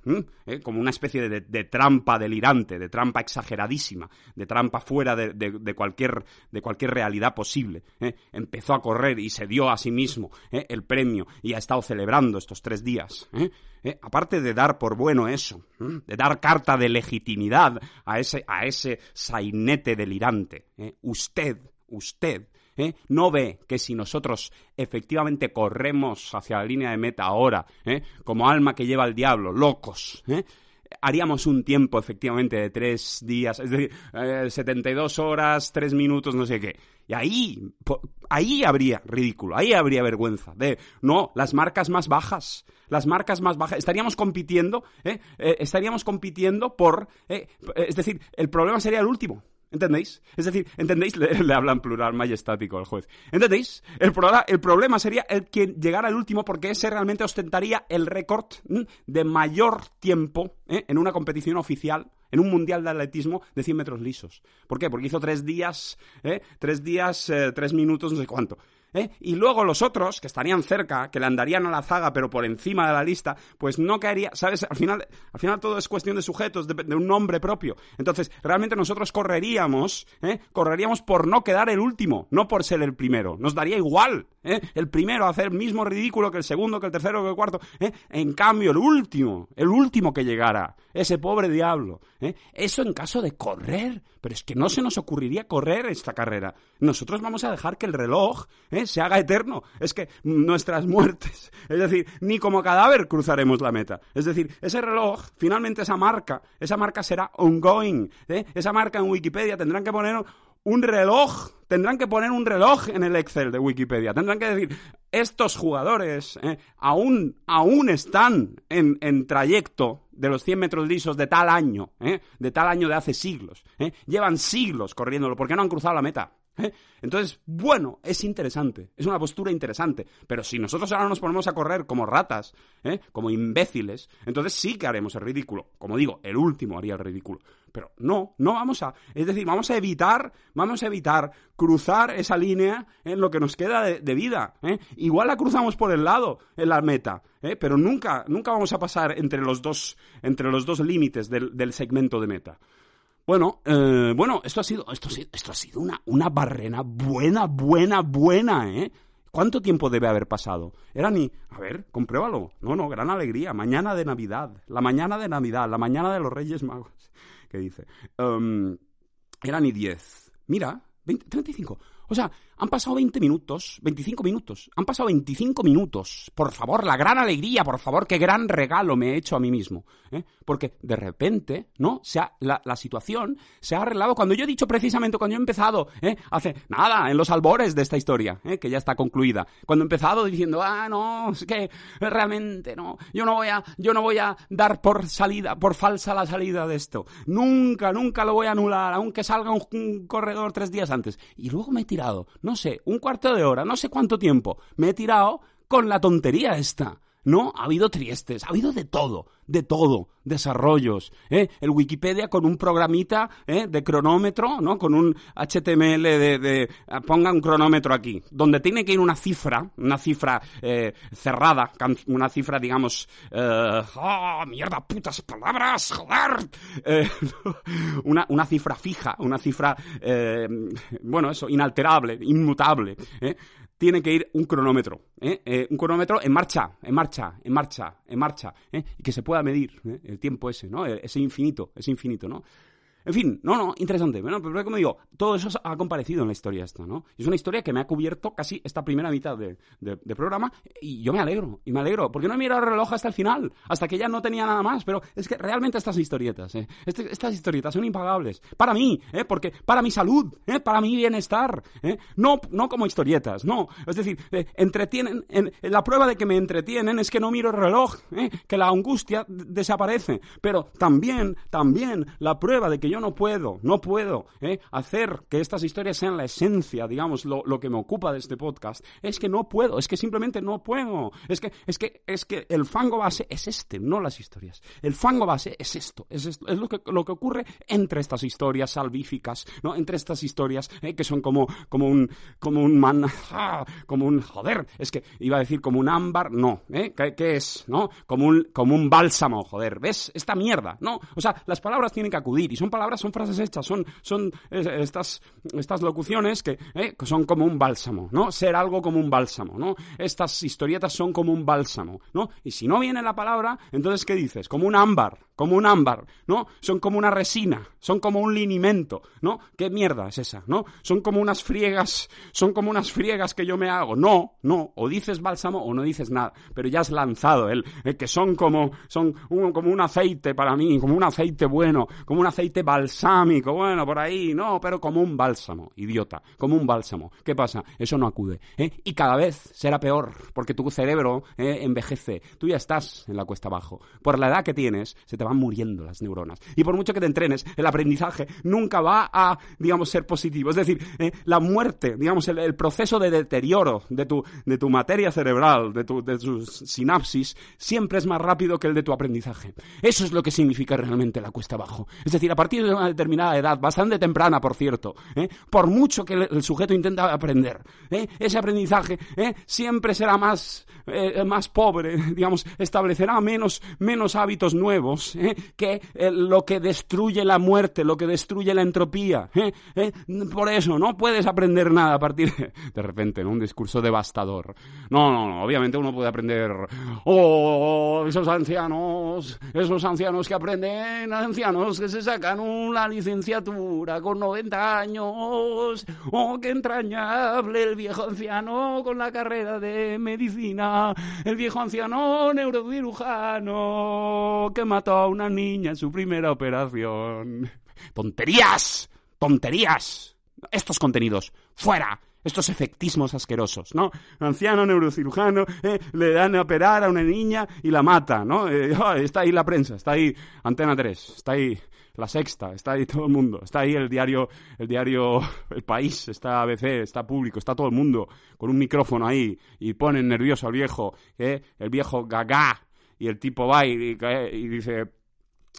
como una especie de, trampa delirante, de trampa exageradísima, de trampa fuera de, cualquier, de cualquier realidad posible, empezó a correr y se dio a sí mismo el premio y ha estado celebrando estos tres días. Aparte de dar por bueno eso, de dar carta de legitimidad a ese, a ese sainete delirante, usted usted, ¿eh? no ve que si nosotros efectivamente corremos hacia la línea de meta ahora, ¿eh? como alma que lleva al diablo, locos, ¿eh? Haríamos un tiempo efectivamente de tres días, es decir, 72 horas, tres minutos, no sé qué. Y ahí, ahí habría ridículo, ahí habría vergüenza. De, no, las marcas más bajas, las marcas más bajas. Estaríamos compitiendo, estaríamos compitiendo por, es decir, el problema sería el último. ¿Entendéis? Es decir, ¿entendéis? Le, hablan plural majestático al juez. ¿Entendéis? El, el problema sería el que llegara al último porque ese realmente ostentaría el récord de mayor tiempo ¿eh? en una competición oficial en un mundial de atletismo de 100 metros lisos. ¿Por qué? Porque hizo tres días, ¿eh? tres días, eh, tres minutos, no sé cuánto. ¿Eh? Y luego los otros, que estarían cerca, que le andarían a la zaga, pero por encima de la lista, pues no caería, ¿sabes? Al final, al final todo es cuestión de sujetos, de, un nombre propio. Entonces, realmente nosotros correríamos, ¿eh? correríamos por no quedar el último, no por ser el primero. Nos daría igual, ¿eh? El primero hacer el mismo ridículo que el segundo, que el tercero, que el cuarto. ¿eh? En cambio, el último, el último que llegara, ese pobre diablo. ¿eh? Eso en caso de correr. Pero es que no se nos ocurriría correr esta carrera. Nosotros vamos a dejar que el reloj ¿eh? se haga eterno. Es que nuestras muertes, es decir, ni como cadáver cruzaremos la meta. Es decir, ese reloj, finalmente esa marca, esa marca será ongoing. ¿eh? Esa marca en Wikipedia tendrán que poner un reloj, tendrán que poner un reloj en el Excel de Wikipedia. Tendrán que decir, estos jugadores ¿eh? aún, aún están en, en, trayecto de los 100 metros lisos de tal año, ¿eh? de tal año de hace siglos. ¿eh? Llevan siglos corriéndolo porque no han cruzado la meta. Entonces, bueno, es interesante, es una postura interesante, pero si nosotros ahora nos ponemos a correr como ratas, como imbéciles, entonces sí que haremos el ridículo. Como digo, el último haría el ridículo. Pero no, no vamos a, es decir, vamos a evitar, vamos a evitar cruzar esa línea en lo que nos queda de, vida. ¿eh? Igual la cruzamos por el lado, en la meta, pero nunca, nunca vamos a pasar entre los dos, entre los dos límites del segmento de meta. Bueno, eh, bueno, esto ha sido, esto, esto ha sido una, una barrena buena, buena, buena, ¿eh? ¿Cuánto tiempo debe haber pasado? Era ni, a ver, compruébalo. No, no, gran alegría. Mañana de Navidad. La mañana de Navidad. La mañana de los Reyes Magos. ¿Qué dice? Um, era ni 10. Mira, 20, 35. O sea, han pasado 20 minutos, 25 minutos, han pasado 25 minutos. Por favor, la gran alegría, por favor, qué gran regalo me he hecho a mí mismo. ¿eh? Porque de repente, ¿no? Se la, situación se ha arreglado cuando yo he dicho precisamente, cuando yo he empezado, ¿eh? hace nada, en los albores de esta historia, ¿eh? que ya está concluida. Cuando he empezado diciendo, ah, no, es que realmente no, yo no voy a, yo no voy a dar por salida, por falsa la salida de esto. Nunca, nunca lo voy a anular, aunque salga un corredor tres días antes. Y luego me he tirado, no sé, un cuarto de hora, no sé cuánto tiempo, me he tirado con la tontería esta. No, ha habido triestes, ha habido de todo, de todo, desarrollos. ¿eh? El Wikipedia con un programita ¿eh? de cronómetro, ¿no? Con un HTML de, de, ah, Ponga un cronómetro aquí, donde tiene que ir una cifra, una cifra eh, cerrada, una cifra, digamos... ¡Oh, mierda, putas palabras! ¡Joder! Eh, una, una cifra fija, una cifra... Eh, bueno, eso, inalterable, inmutable. ¿Eh? tiene que ir un cronómetro, ¿eh? Eh, un cronómetro en marcha, en marcha, en marcha, en marcha, ¿eh? y que se pueda medir el tiempo ese, ¿no? Ese infinito, ese infinito, ¿no? En fin, no, no, interesante. Bueno, pero como digo, todo eso ha comparecido en la historia esta, ¿no? Es una historia que me ha cubierto casi esta primera mitad de, programa y yo me alegro, y me alegro, porque no he mirado el reloj hasta el final, hasta que ya no tenía nada más, pero es que realmente estas historietas, ¿eh? Este, estas historietas son impagables. Para mí, ¿eh? Porque para mi salud, ¿eh? Para mi bienestar, ¿eh? No, no como historietas, no. Es decir, eh, entretienen, en, la prueba de que me entretienen es que no miro el reloj, ¿eh? que la angustia desaparece, pero también, también la prueba de que yo no puedo, no puedo ¿eh? hacer que estas historias sean la esencia, digamos, lo, lo, que me ocupa de este podcast, es que no puedo, es que simplemente no puedo. Es que, es que, es que el fango base es este, no las historias. El fango base es esto, es esto, es lo que, lo que ocurre entre estas historias salvíficas, ¿no? Entre estas historias ¿eh? que son como, como un, como un man, ah, como un, joder, es que iba a decir como un ámbar, no, ¿eh? ¿Qué, es, no? Como un, como un bálsamo, joder, ¿ves? Esta mierda, ¿no? O sea, las palabras tienen que acudir y son palabras, son frases hechas, son, son estas, estas locuciones que, ¿eh? que son como un bálsamo, ¿no? Ser algo como un bálsamo, ¿no? Estas historietas son como un bálsamo, ¿no? Y si no viene la palabra, entonces ¿qué dices? Como un ámbar, como un ámbar, ¿no? Son como una resina, son como un linimento, ¿no? ¿Qué mierda es esa, no? Son como unas friegas, son como unas friegas que yo me hago. No, no, o dices bálsamo o no dices nada, pero ya has lanzado el, que son como son un, como un aceite para mí, como un aceite bueno, como un aceite balsámico, bueno, por ahí, no, pero como un bálsamo, idiota, como un bálsamo. ¿Qué pasa? Eso no acude, ¿eh? Y cada vez será peor, porque tu cerebro ¿eh? envejece, tú ya estás en la cuesta abajo. Por la edad que tienes, se te van muriendo las neuronas. Y por mucho que te entrenes, el aprendizaje nunca va a, digamos, ser positivo. Es decir, ¿eh? la muerte, digamos, el, proceso de deterioro de tu, de tu materia cerebral, de, tu, de sinapsis, siempre es más rápido que el de tu aprendizaje. Eso es lo que significa realmente la cuesta abajo. Es decir, a partir de una determinada edad, bastante temprana, por cierto, ¿eh? por mucho que el, sujeto intenta aprender, ¿eh? ese aprendizaje siempre será más, más pobre, digamos, establecerá menos, menos hábitos nuevos que lo que destruye la muerte, lo que destruye la entropía. Por eso, no puedes aprender nada a partir de, de repente, ¿no? Un discurso devastador. No, no, no, obviamente uno puede aprender, oh, esos ancianos, esos ancianos que aprenden, ancianos que se sacan una licenciatura con 90 años, oh, qué entrañable el viejo anciano con la carrera de medicina, el viejo anciano neurocirujano que mató a una niña en su primera operación. ¡Tonterías! ¡Tonterías! Estos contenidos, fuera estos efectismos asquerosos, ¿no? Anciano neurocirujano, eh, le dan a operar a una niña y la mata, ¿no? Eh, está ahí la prensa, está ahí Antena 3, está ahí La Sexta, está ahí todo el mundo, está ahí el diario, el diario El País, está ABC, está Público, está todo el mundo con un micrófono ahí y ponen nervioso al viejo, ¿eh? el viejo gaga, y el tipo va y dice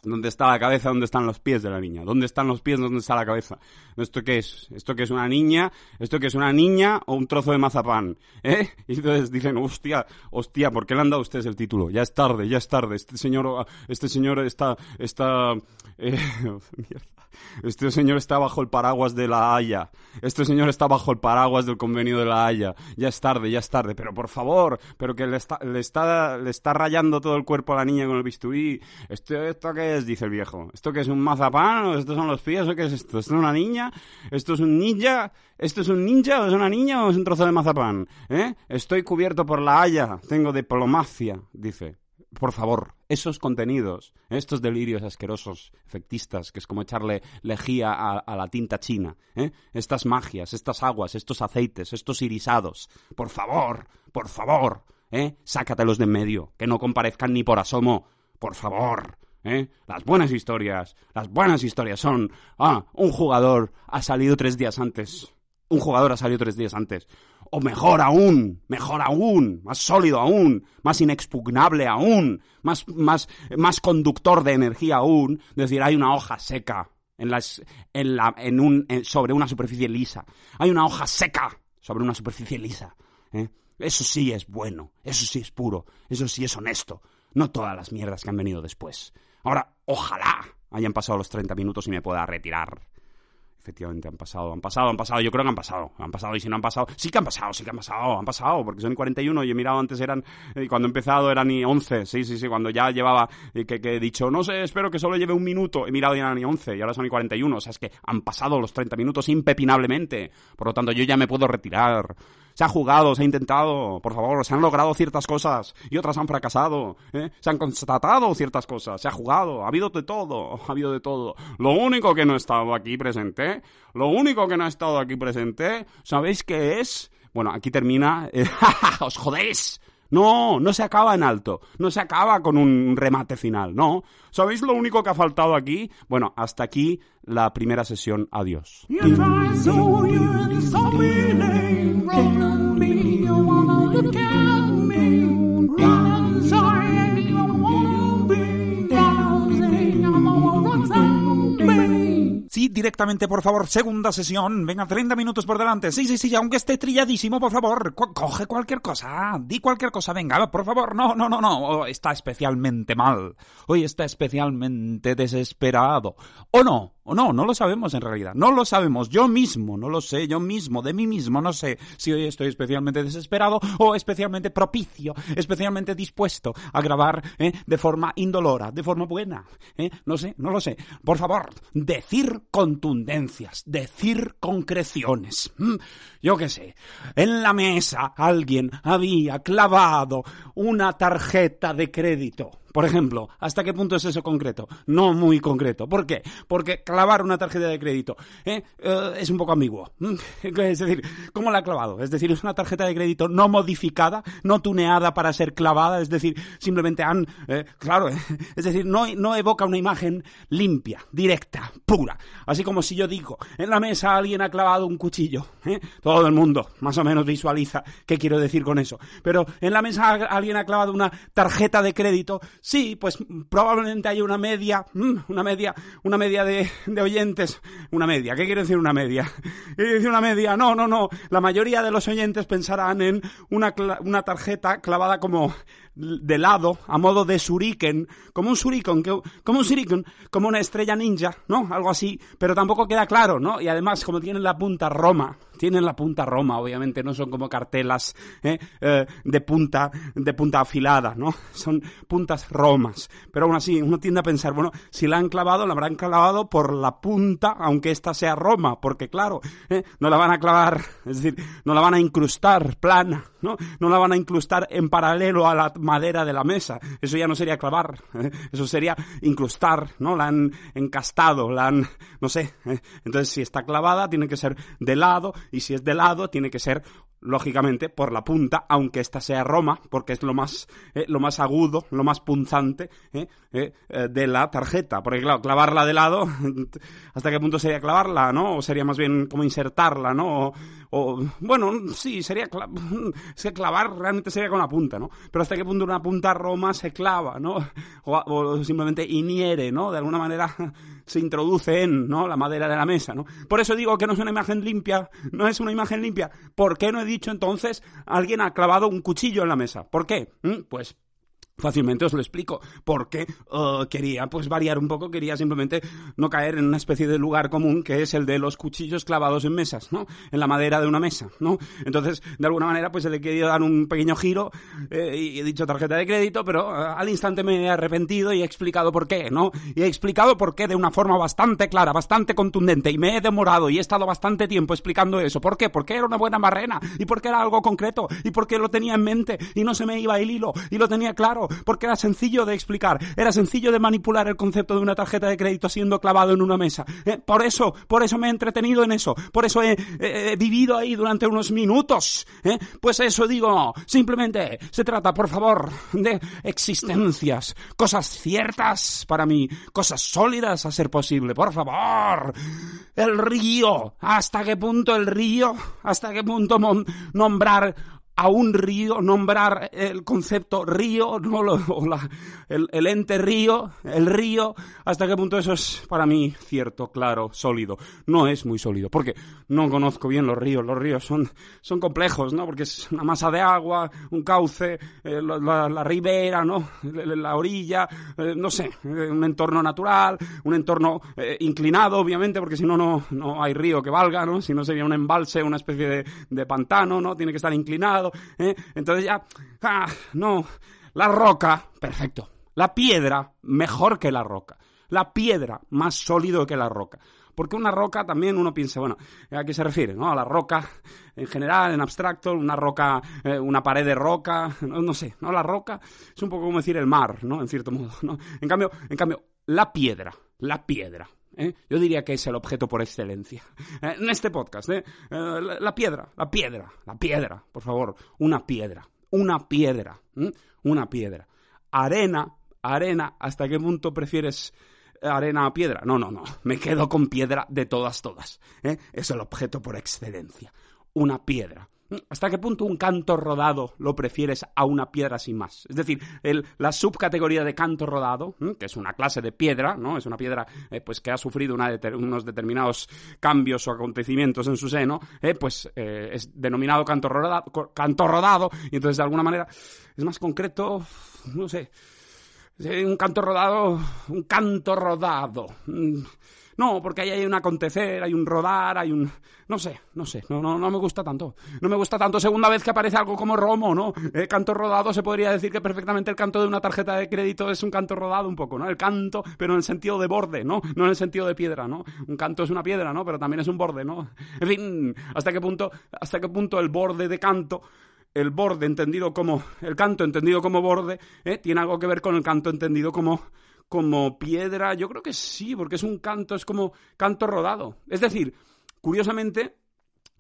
¿Dónde está la cabeza? ¿Dónde están los pies de la niña? ¿Dónde están los pies? ¿Dónde está la cabeza? ¿Esto qué es? ¿Esto qué es una niña? ¿Esto qué es una niña o un trozo de mazapán? ¿Eh? Y entonces dicen, hostia, hostia, ¿por qué le han dado ustedes el título? Ya es tarde, ya es tarde. Este señor, este señor está, está, eh. Este señor está bajo el paraguas de la Haya. Este señor está bajo el paraguas del convenio de la Haya. Ya es tarde, ya es tarde. Pero por favor, pero que le está, le está, le está rayando todo el cuerpo a la niña con el bisturí. ¿Esto, ¿Esto qué es? Dice el viejo. ¿Esto qué es un mazapán? ¿O estos son los pies? ¿O qué es esto? ¿Esto es una niña? ¿Esto es un ninja? ¿Esto es un ninja o es una niña o es un trozo de mazapán? ¿Eh? Estoy cubierto por la Haya. Tengo diplomacia, dice por favor, esos contenidos, estos delirios asquerosos, efectistas, que es como echarle lejía a, la tinta china, ¿eh? estas magias, estas aguas, estos aceites, estos irisados, por favor, por favor, ¿eh? sácatelos de en medio, que no comparezcan ni por asomo, por favor. ¿Eh? Las buenas historias, las buenas historias son, ah, un jugador ha salido tres días antes, un jugador ha salido tres días antes, o mejor aún, mejor aún, más sólido aún, más inexpugnable aún, más, más, más conductor de energía aún, es decir, hay una hoja seca en las, en la, en un, sobre una superficie lisa. Hay una hoja seca sobre una superficie lisa. ¿eh? Eso sí es bueno, eso sí es puro, eso sí es honesto. No todas las mierdas que han venido después. Ahora, ojalá hayan pasado los 30 minutos y me pueda retirar Efectivamente, han pasado, han pasado, han pasado. Yo creo que han pasado. Han pasado y si no han pasado, sí que han pasado, sí que han pasado, han pasado, porque son 41 y he mirado antes eran, eh, cuando he empezado eran ni 11. Sí, sí, sí, cuando ya llevaba, eh, que, que he dicho, no sé, espero que solo lleve un minuto. He mirado y eran ni 11 y ahora son ni 41. O sea, es que han pasado los 30 minutos impepinablemente. Por lo tanto, yo ya me puedo retirar. Se ha jugado, se ha intentado, por favor, se han logrado ciertas cosas y otras han fracasado. ¿eh? Se han constatado ciertas cosas, se ha jugado, ha habido de todo, ha habido de todo. Lo único que no ha estado aquí presente, lo único que no ha estado aquí presente, ¿sabéis qué es? Bueno, aquí termina. ¡Os jodéis! No, no se acaba en alto, no se acaba con un remate final, no. ¿Sabéis lo único que ha faltado aquí? Bueno, hasta aquí la primera sesión. Adiós. Sí, directamente, por favor. Segunda sesión. Venga, 30 minutos por delante. Sí, sí, sí, aunque esté trilladísimo, por favor. Co- coge cualquier cosa. Di cualquier cosa. Venga, por favor. No, no, no, no. Oh, está especialmente mal. Hoy está especialmente desesperado. ¿O no? ¿O no? No lo sabemos en realidad. No lo sabemos. Yo mismo, no lo sé. Yo mismo, de mí mismo, no sé si hoy estoy especialmente desesperado o especialmente propicio, especialmente dispuesto a grabar ¿eh? de forma indolora, de forma buena. ¿eh? No sé, no lo sé. Por favor, decir contundencias, decir concreciones. Mm, Yo qué sé. En la mesa alguien había clavado una tarjeta de crédito. Por ejemplo, ¿hasta qué punto es eso concreto? No muy concreto. ¿Por qué? Porque clavar una tarjeta de crédito ¿eh? Eh, es un poco ambiguo. Es decir, ¿cómo la ha clavado? Es decir, es una tarjeta de crédito no modificada, no tuneada para ser clavada. Es decir, simplemente han... eh, claro, es decir, no, no evoca una imagen limpia, directa, pura. Así como si yo digo, en la mesa alguien ha clavado un cuchillo. ¿eh? Todo el mundo más o menos visualiza qué quiero decir con eso. Pero en la mesa alguien ha clavado una tarjeta de crédito. Sí, pues probablemente haya una media, mm, una media, una media de, oyentes. Una media, ¿qué quiere decir una media? ¿Qué quiere decir una media? No, no, no. La mayoría de los oyentes pensarán en una, una tarjeta clavada como de lado, a modo de shuriken, como un shuriken, como un shuriken, como una estrella ninja, ¿no? Algo así, pero tampoco queda claro, ¿no? Y además, como tienen la punta Roma, tienen la punta Roma, obviamente, no son como cartelas ¿eh? Eh, de punta, de punta afilada, ¿no? Son puntas romas. Pero aún así, uno tiende a pensar, bueno, si la han clavado, la habrán clavado por la punta, aunque esta sea Roma, porque claro, ¿eh? no la van a clavar, es decir, no la van a incrustar plana, ¿no? No la van a incrustar en paralelo a la madera de la mesa. Eso ya no sería clavar, ¿eh? eso sería incrustar, ¿no? La han encastado, la han, no sé. ¿eh? Entonces, si está clavada, tiene que ser de lado, y si es de lado, tiene que ser lógicamente por la punta, aunque esta sea Roma, porque es lo más, eh, lo más agudo, lo más punzante eh, eh, de la tarjeta. Porque claro, clavarla de lado, ¿hasta qué punto sería clavarla, no? O sería más bien como insertarla, ¿no? O, bueno, sí, sería cla- clavar realmente sería con la punta, ¿no? Pero hasta qué punto una punta Roma se clava, ¿no? O, o simplemente iniere, ¿no? De alguna manera se introduce en, ¿no? La madera de la mesa, ¿no? Por eso digo que no es una imagen limpia, no es una imagen limpia. ¿Por qué no he dicho entonces alguien ha clavado un cuchillo en la mesa? ¿Por qué? ¿Mm? Pues Fácilmente os lo explico. Porque eh, quería pues variar un poco, quería simplemente no caer en una especie de lugar común que es el de los cuchillos clavados en mesas, ¿no? En la madera de una mesa, ¿no? Entonces, de alguna manera, pues le he querido dar un pequeño giro eh, y he dicho tarjeta de crédito, pero eh, al instante me he arrepentido y he explicado por qué, ¿no? Y he explicado por qué de una forma bastante clara, bastante contundente y me he demorado y he estado bastante tiempo explicando eso. ¿Por qué? Porque era una buena barrena y porque era algo concreto y porque lo tenía en mente y no se me iba el hilo y lo tenía claro porque era sencillo de explicar, era sencillo de manipular el concepto de una tarjeta de crédito siendo clavado en una mesa. Eh, por eso, por eso me he entretenido en eso, por eso he, vivido ahí durante unos minutos. ¿eh? Pues eso digo, simplemente se trata, por favor, de existencias, cosas ciertas para mí, cosas sólidas a ser posible, por favor. El río, ¿hasta qué punto el río? ¿Hasta qué punto nombrar a un río, nombrar el concepto río, ¿no? Lo- o la- el, ente río, el río, hasta qué punto eso es para mí cierto, claro, sólido. No es muy sólido, porque no conozco bien los ríos. Los ríos son, son complejos, ¿no? Porque es una masa de agua, un cauce, eh, la, ribera, ¿no? La, la orilla, eh, no sé, eh, un entorno natural, un entorno inclinado, obviamente, porque si no, no, no hay río que valga, ¿no? Si no sería un embalse, una especie de, de pantano, ¿no? Tiene que estar inclinado, ¿eh? Entonces ya, ah, no, la roca, perfecto. La piedra, mejor que la roca. La piedra, más sólido que la roca. Porque una roca también uno piensa, bueno, ¿a qué se refiere? ¿No? A la roca en general, en abstracto, una roca, eh, una pared de roca, no, no sé, ¿no? La roca es un poco como decir el mar, ¿no? En cierto modo, ¿no? En cambio, en cambio, la piedra, la piedra. ¿Eh? Yo diría que es el objeto por excelencia. Eh, en este podcast, ¿eh? Eh, la, piedra, la piedra, la piedra, por favor, una piedra, una piedra, una piedra. Arena, arena, ¿hasta qué punto prefieres arena a piedra? No, no, no, me quedo con piedra de todas, todas. Es el objeto por excelencia, una piedra. ¿Hasta qué punto un canto rodado lo prefieres a una piedra sin más? Es decir, la subcategoría de canto rodado, que es una clase de piedra, ¿no? Es una piedra eh, pues que ha sufrido unos determinados cambios o acontecimientos en su seno, eh, pues eh, es denominado canto rodado, co- canto rodado, y entonces de alguna manera es más concreto, no sé, un canto rodado, un canto rodado. Mm, No, porque ahí hay un acontecer, hay un rodar, hay un... No sé, no sé, no, no, no me gusta tanto. No me gusta tanto. Segunda vez que aparece algo como Romo, ¿no? Eh, canto rodado se podría decir que perfectamente el canto de una tarjeta de crédito es un canto rodado un poco, ¿no? El canto, pero en el sentido de borde, ¿no? No en el sentido de piedra, ¿no? Un canto es una piedra, ¿no? Pero también es un borde, ¿no? En fin, ¿hasta qué punto, hasta qué punto el borde de canto el borde entendido como el canto entendido como borde ¿eh? tiene algo que ver con el canto entendido como como piedra yo creo que sí porque es un canto es como canto rodado. Es decir curiosamente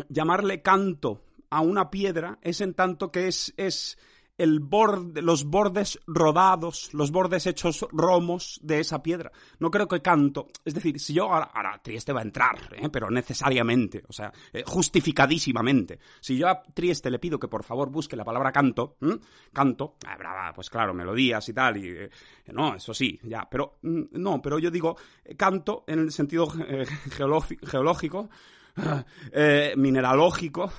llamarle canto a una piedra es en tanto que es es el borde, los bordes rodados, los bordes hechos romos de esa piedra. No creo que canto. Es decir, si yo ahora, ahora Trieste va a entrar, ¿eh? pero necesariamente, o sea, eh, justificadísimamente. Si yo a Trieste le pido que por favor busque la palabra canto, canto, brava, pues claro, melodías y tal, y eh, no, eso sí, ya, pero mm, no, pero yo digo canto en el sentido geológi- geológico, mineralógico.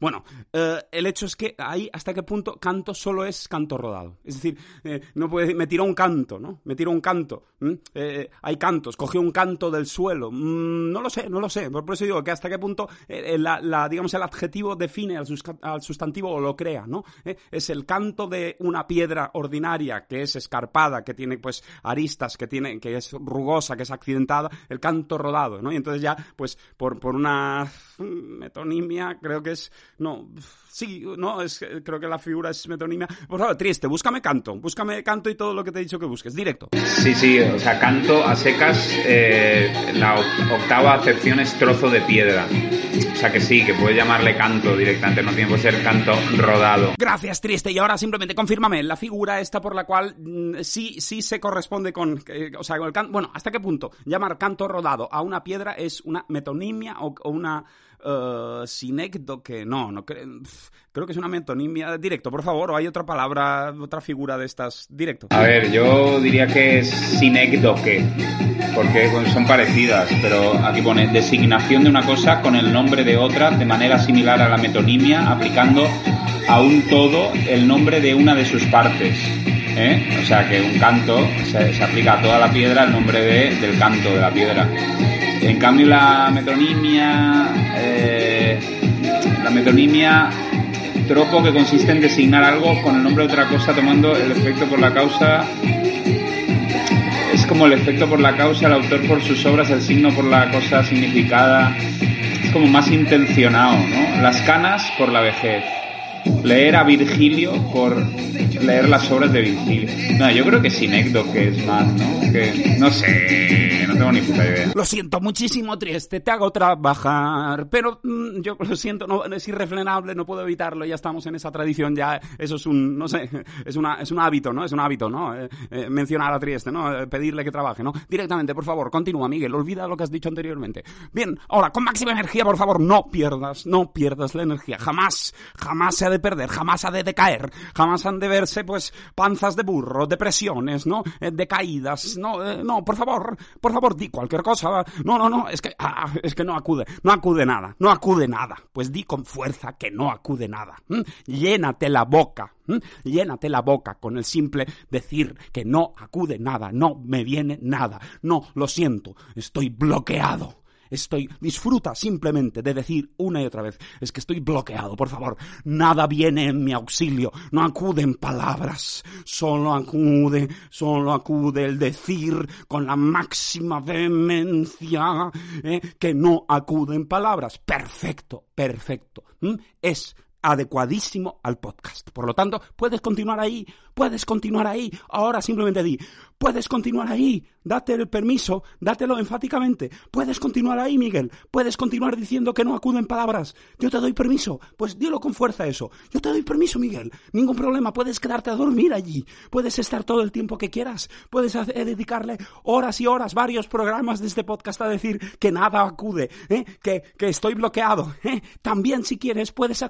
Bueno, eh, el hecho es que ahí hasta qué punto canto solo es canto rodado. Es decir, eh, no puede me tiró un canto, ¿no? Me tiró un canto. ¿m? Eh, hay cantos, cogió un canto del suelo. No lo sé, no lo sé. Por eso digo que hasta qué punto eh, eh, la, digamos el adjetivo define al, al sustantivo o lo crea, ¿no? Eh, es el canto de una piedra ordinaria que es escarpada, que tiene pues aristas, que tiene que es rugosa, que es accidentada, el canto rodado, ¿no? Y entonces ya pues por por una metonimia creo que es no, sí, no, es, creo que la figura es metonimia. Por favor, triste, búscame canto, búscame canto y todo lo que te he dicho que busques, directo. Sí, sí, o sea, canto a secas, eh, la oc- octava acepción es trozo de piedra. O sea que sí, que puedes llamarle canto directamente, no tiene por ser canto rodado. Gracias, triste. Y ahora simplemente confírmame la figura esta por la cual mm, sí, sí se corresponde con, eh, o sea, con el canto. Bueno, ¿hasta qué punto llamar canto rodado a una piedra es una metonimia o, o una eh, sinécdoque? No, no cre- creo que es una metonimia. Directo, por favor, o hay otra palabra, otra figura de estas. Directo. A ver, yo diría que es sinécdoque, porque son parecidas, pero aquí pone designación de una cosa con el nombre de otra de manera similar a la metonimia, aplicando a un todo el nombre de una de sus partes. ¿eh? O sea que un canto se, se aplica a toda la piedra el nombre de- del canto de la piedra. En cambio la metonimia, eh, la metonimia tropo que consiste en designar algo con el nombre de otra cosa tomando el efecto por la causa es como el efecto por la causa, el autor por sus obras, el signo por la cosa significada. Es como más intencionado, ¿no? Las canas por la vejez. Leer a Virgilio por leer las obras de Virgilio. No, yo creo que Sinecdo que es más, ¿no? Que, no sé, no tengo ni idea. Lo siento muchísimo, Trieste, te hago trabajar, pero mm, yo lo siento, no, es irrefrenable, no puedo evitarlo, ya estamos en esa tradición, ya eso es un, no sé, es, una, es un hábito, ¿no? Es un hábito, ¿no? Eh, eh, mencionar a Trieste, ¿no? Eh, pedirle que trabaje, ¿no? Directamente, por favor, continúa, Miguel, olvida lo que has dicho anteriormente. Bien, ahora, con máxima energía, por favor, no pierdas, no pierdas la energía, jamás, jamás se ha de perder, jamás ha de decaer, jamás han de verse, pues, panzas de burro, depresiones, ¿no? Eh, decaídas, no, eh, no, por favor, por favor, di cualquier cosa, no, no, no, es que, ah, es que no acude, no acude nada, no acude nada, pues di con fuerza que no acude nada, llénate la boca, llénate la boca con el simple decir que no acude nada, no me viene nada, no, lo siento, estoy bloqueado. Estoy, disfruta simplemente de decir una y otra vez, es que estoy bloqueado, por favor, nada viene en mi auxilio, no acuden palabras, solo acude, solo acude el decir con la máxima vehemencia eh, que no acuden palabras. Perfecto, perfecto. Es adecuadísimo al podcast. Por lo tanto, puedes continuar ahí, puedes continuar ahí. Ahora simplemente di, puedes continuar ahí, date el permiso, dátelo enfáticamente. Puedes continuar ahí, Miguel, puedes continuar diciendo que no acuden palabras. Yo te doy permiso, pues dilo con fuerza eso. Yo te doy permiso, Miguel, ningún problema, puedes quedarte a dormir allí, puedes estar todo el tiempo que quieras, puedes eh, dedicarle horas y horas, varios programas de este podcast a decir que nada acude, ¿eh? que, que estoy bloqueado. ¿eh? También si quieres puedes,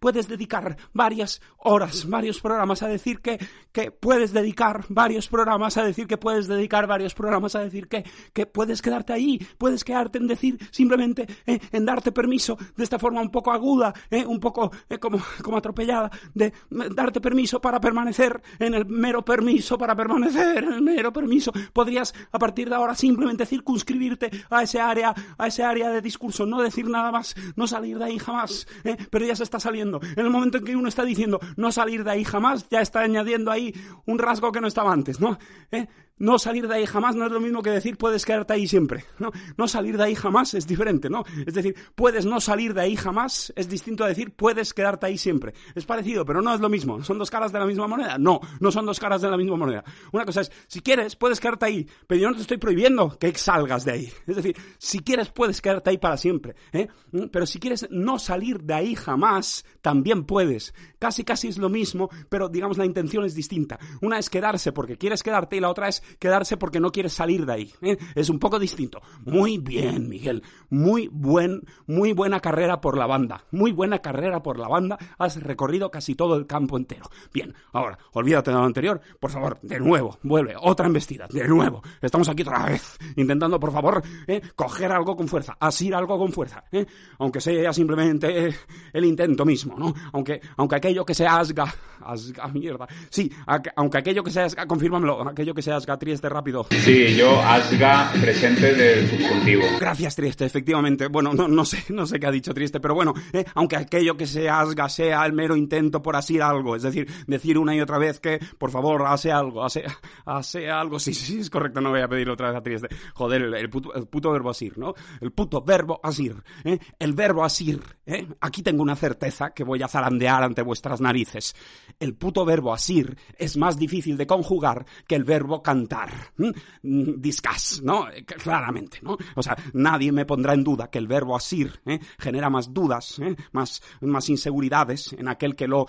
puedes dedicar varias horas, varios programas a decir que, que puedes dedicar varios programas a decir que puedes dedicar varios programas a decir que, que puedes quedarte ahí, puedes quedarte en decir simplemente eh, en darte permiso de esta forma un poco aguda, eh, un poco eh, como, como atropellada, de eh, darte permiso para permanecer en el mero permiso, para permanecer en el mero permiso. Podrías a partir de ahora simplemente circunscribirte a ese área, a ese área de discurso, no decir nada más, no salir de ahí jamás, eh, pero ya se está saliendo. En el momento en que uno está diciendo no salir de ahí jamás, ya está añadiendo ahí un rasgo que no estaba antes, ¿no? ¿Eh? No salir de ahí jamás no es lo mismo que decir puedes quedarte ahí siempre. No, no salir de ahí jamás es diferente, ¿no? Es decir, puedes no salir de ahí jamás es distinto a decir puedes quedarte ahí siempre. Es parecido, pero no es lo mismo. ¿Son dos caras de la misma moneda? No, no son dos caras de la misma moneda. Una cosa es, si quieres, puedes quedarte ahí, pero yo no te estoy prohibiendo que salgas de ahí. Es decir, si quieres, puedes quedarte ahí para siempre. ¿eh? Pero si quieres no salir de ahí jamás, también puedes. Casi, casi es lo mismo, pero digamos la intención es distinta. Una es quedarse porque quieres quedarte y la otra es quedarse porque no quieres salir de ahí. ¿eh? Es un poco distinto. Muy bien, Miguel. Muy buen, muy buena carrera por la banda. Muy buena carrera por la banda. Has recorrido casi todo el campo entero. Bien, ahora, olvídate de lo anterior. Por favor, de nuevo, vuelve. Otra embestida. De nuevo. Estamos aquí otra vez. Intentando, por favor, ¿eh? coger algo con fuerza. Asir algo con fuerza. ¿eh? Aunque sea simplemente el intento mismo, ¿no? Aunque, aunque aquello que se asga. Asga, mierda. Sí, a- aunque aquello que se asga, confírmamelo. Aquello que se asga, Trieste, rápido. Sí, yo, Asga, presente del subjuntivo. Gracias, Trieste, efectivamente. Bueno, no, no sé, no sé qué ha dicho Trieste, pero bueno, eh, aunque aquello que se asga sea el mero intento por asir algo, es decir, decir una y otra vez que, por favor, hace algo, hace, hace algo, sí, sí, es correcto, no voy a pedir otra vez a Trieste. Joder, el, el puto, el puto verbo asir, ¿no? El puto verbo asir, ¿eh? El verbo asir, ¿eh? Aquí tengo una certeza que voy a zarandear ante narices. El puto verbo asir es más difícil de conjugar que el verbo cantar. ¿m? Mm, Discuss, ¿no? Eh, Claramente, ¿no? O sea, nadie me pondrá en duda que el verbo asir ¿eh? genera más dudas, ¿eh? más, más inseguridades en aquel que lo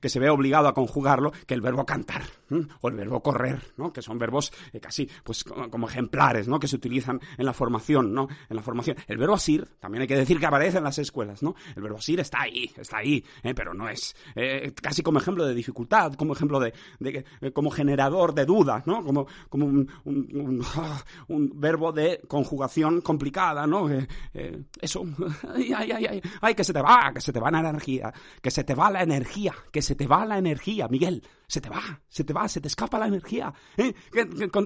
que se ve obligado a conjugarlo que el verbo cantar o el verbo correr, ¿no? Que son verbos casi pues como, ejemplares, ¿no? Que se utilizan en la formación, ¿no? En la formación. El verbo asir también hay que decir que aparece en las escuelas, ¿no? El verbo asir está ahí, está ahí, pero no es eh, casi como ejemplo de dificultad, como ejemplo de, de- eh, como generador de duda, ¿no? Como, como un, un- un- verbo de conjugación complicada, ¿no? Eh, eh, eso, ay, ay, ay, ay, que se te va, que se te va la energía, que se te va la energía, que se te va la energía, Miguel. Se te va, se te va, se te escapa la energía, ¿eh?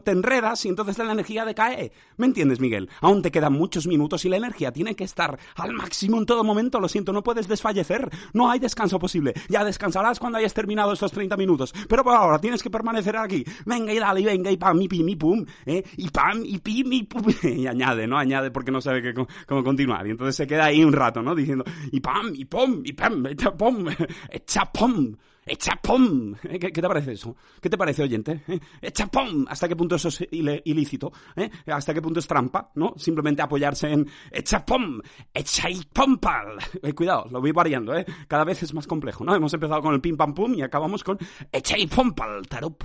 te enredas y entonces la energía decae. ¿Me entiendes, Miguel? Aún te quedan muchos minutos y la energía tiene que estar al máximo en todo momento, lo siento, no puedes desfallecer, no hay descanso posible. Ya descansarás cuando hayas terminado estos 30 minutos, pero por ahora tienes que permanecer aquí. Venga y dale, y venga y pam, y pim, y pum, ¿eh? y pam, y pim, y pum, y añade, ¿no? Añade porque no sabe que, cómo continuar. Y entonces se queda ahí un rato, ¿no? Diciendo, y pam, y pum, y pam, echa pum, echa pum. ¡Echa pum! ¿Qué, ¿Qué, te parece eso? ¿Qué te parece, oyente? ¿Eh? ¡Echa pum! ¿Hasta qué punto eso es ilícito? ¿Eh? ¿Hasta qué punto es trampa? ¿No? Simplemente apoyarse en ¡echa pum! ¡echa y pompal! Eh, cuidado, lo voy variando, ¿eh? Cada vez es más complejo, ¿no? Hemos empezado con el pim pam pum y acabamos con ¡echa y pompal! ¡Tarup!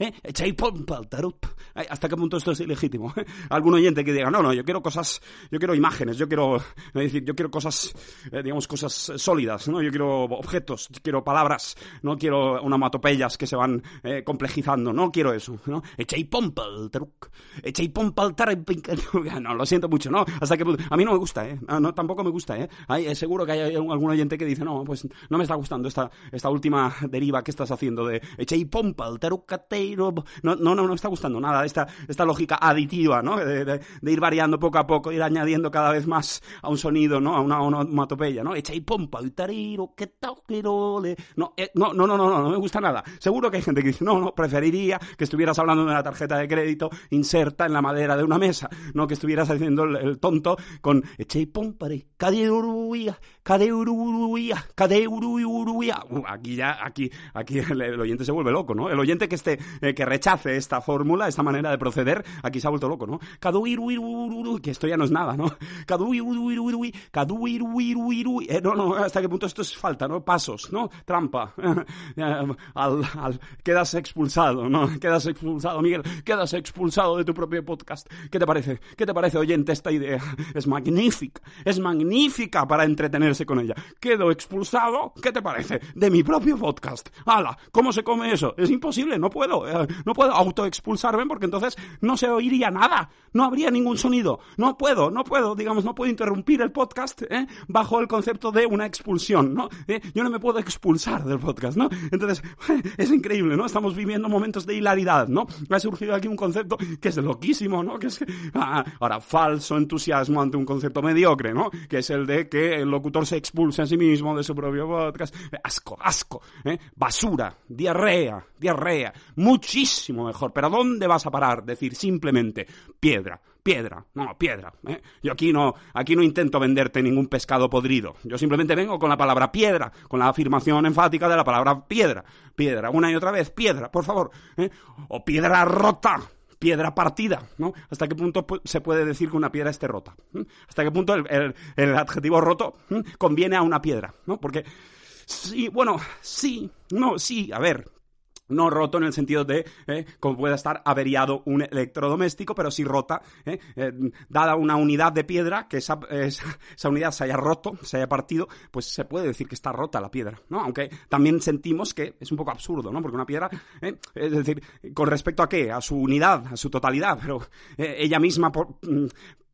¿Eh? Echa y pompal, tarup. ¿Hasta qué punto esto es ilegítimo? Algún oyente que diga, no, no, yo quiero cosas, yo quiero imágenes, yo quiero, es decir, yo quiero cosas, eh, digamos, cosas sólidas, ¿no? Yo quiero objetos, quiero palabras, no quiero onomatopeyas que se van eh, complejizando, no quiero eso, ¿no? Echa y pompal, tarup. Echa y pompal, tarup. No, lo siento mucho, ¿no? Hasta que a mí no me gusta, ¿eh? No, tampoco me gusta, ¿eh? Seguro que hay algún oyente que dice, no, pues no me está gustando esta, esta última deriva que estás haciendo de echa y pompal, no, no, no, no me está gustando nada esta, esta lógica aditiva, ¿no? De, ir variando poco a poco, ir añadiendo cada vez más a un sonido, ¿no? A una onomatopeya, ¿no? Echa y pompa, y tariro, que toquerole. No, eh, no, no, no, no, no, no me gusta nada. Seguro que hay gente que dice, no, no, preferiría que estuvieras hablando de una tarjeta de crédito inserta en la madera de una mesa, no que estuvieras haciendo el, tonto con echa y pompa, cadeuruía, cadeuruía. Uh, aquí ya, aquí, aquí el, oyente se vuelve loco, ¿no? El oyente que esté, eh, que rechace esta fórmula, esta manera de proceder, aquí se ha vuelto loco, ¿no? que esto ya no es nada, ¿no? Eh, no, no, hasta qué punto esto es falta, ¿no? Pasos, ¿no? Trampa. quedas expulsado, ¿no? Quedas expulsado, Miguel, quedas expulsado de tu propio podcast. ¿Qué te parece? ¿Qué te parece, oyente, esta idea? Es magnífica, es magnífica para entretenerse con ella. Quedo expulsado, ¿qué te parece? De mi propio podcast. ¡Hala! ¿Cómo se come eso? Es imposible, no puedo. Eh, no puedo autoexpulsarme porque entonces no se oiría nada, no habría ningún sonido. No puedo, no puedo, digamos, no puedo interrumpir el podcast ¿eh? bajo el concepto de una expulsión, ¿no? ¿Eh? Yo no me puedo expulsar del podcast, ¿no? Entonces, es increíble, ¿no? Estamos viviendo momentos de hilaridad, ¿no? Ha surgido aquí un concepto que es loquísimo, ¿no? Que es, ah, ahora, falso entusiasmo ante un concepto mediocre, ¿no? Que es el de que el locutor se expulse a sí mismo de su propio podcast. Asco, asco, ¿eh? basura, diarrea, diarrea, muchísimo mejor. Pero ¿a dónde vas a parar? Decir simplemente piedra, piedra, no, piedra. ¿eh? Yo aquí no, aquí no intento venderte ningún pescado podrido. Yo simplemente vengo con la palabra piedra, con la afirmación enfática de la palabra piedra. Piedra, una y otra vez, piedra, por favor. ¿eh? O piedra rota piedra partida, ¿no? ¿Hasta qué punto se puede decir que una piedra esté rota? ¿Mm? ¿Hasta qué punto el, el, adjetivo roto ¿Mm? conviene a una piedra? ¿no? Porque, sí, bueno, sí, no, sí, a ver, no roto en el sentido de eh, como pueda estar averiado un electrodoméstico, pero sí rota, eh, eh, dada una unidad de piedra, que esa, esa, unidad se haya roto, se haya partido, pues se puede decir que está rota la piedra, ¿no? Aunque también sentimos que es un poco absurdo, ¿no? Porque una piedra, es decir, con respecto a qué, a su unidad, a su totalidad, pero ella misma por,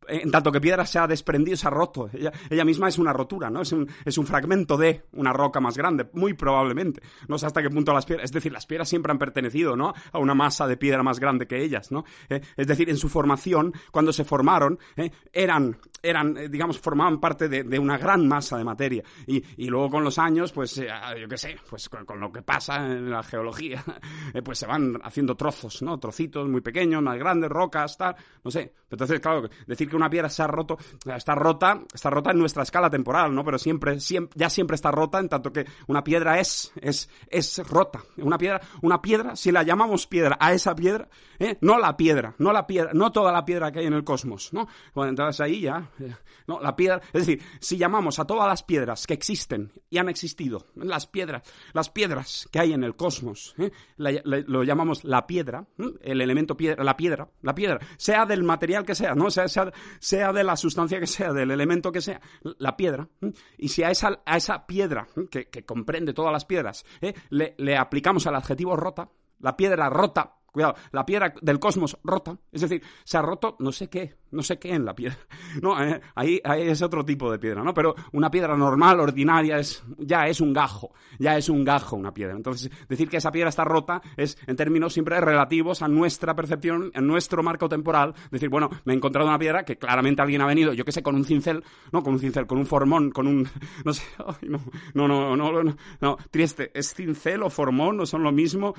en tanto que piedra se ha desprendido, se ha roto. Ella, ella misma es una rotura, ¿no? Es un, es un, fragmento de una roca más grande, muy probablemente. No sé hasta qué punto las piedras, es decir, las piedras siempre han pertenecido, ¿no? A una masa de piedra más grande que ellas, ¿no? Eh, es decir, en su formación, cuando se formaron, eh, eran, eran, eh, digamos, formaban parte de, de, una gran masa de materia. Y, y luego con los años, pues, eh, yo qué sé, pues con, con, lo que pasa en la geología, pues se van haciendo trozos, ¿no? Trocitos muy pequeños, más grandes, rocas, tal, no sé. Entonces, claro, decir que una piedra se ha roto, está rota, está rota en nuestra escala temporal, ¿no? Pero siempre, siempre, ya siempre está rota, en tanto que una piedra es, es, es rota. Una piedra, una piedra, si la llamamos piedra a esa piedra, ¿eh? no la piedra, no la piedra, no toda la piedra que hay en el cosmos, ¿no? Bueno, entonces ahí ya, no, la piedra, es decir, si llamamos a todas las piedras que existen y han existido, las piedras, las piedras que hay en el cosmos, ¿eh? lo llamamos la piedra, ¿eh? el elemento piedra, la piedra, la piedra, sea del material que sea, ¿no? Sea, sea, sea de la sustancia que sea, del elemento que sea, la piedra. Y si a esa, a esa piedra, que, que, comprende todas las piedras, ¿eh? le, le, aplicamos el adjetivo rota, la piedra rota, cuidado, la piedra del cosmos rota, es decir, se ha roto no sé qué, no sé qué en la piedra. No, eh, ahí, ahí es otro tipo de piedra, ¿no? Pero una piedra normal, ordinaria, es, ya es un gajo, ya es un gajo una piedra. Entonces, decir que esa piedra está rota es, en términos siempre relativos a nuestra percepción, a nuestro marco temporal, decir, bueno, me he encontrado una piedra que claramente alguien ha venido, yo qué sé, con un cincel, no, con un cincel, con un formón, con un, no sé, ay, no, no, no, no, no, no, Trieste, ¿es cincel o formón? ¿No son lo mismo?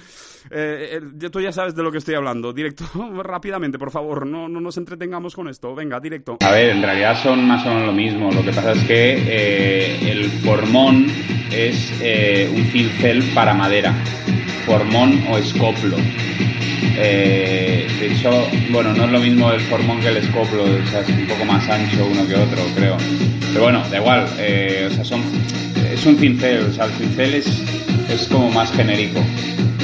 Eh, eh, tú ya sabes de lo que estoy hablando. Directo, rápidamente, por favor, no, no nos entretengamos esto. Venga, directo. A ver, en realidad son más o menos lo mismo. Lo que pasa es que eh, el formón es eh, un cincel para madera. Formón o escoplo. Eh, de hecho, bueno, no es lo mismo el formón que el escoplo, o sea, es un poco más ancho uno que otro, creo. Pero bueno, da igual, o sea, son, es un cincel, o sea, el cincel es, es como más genérico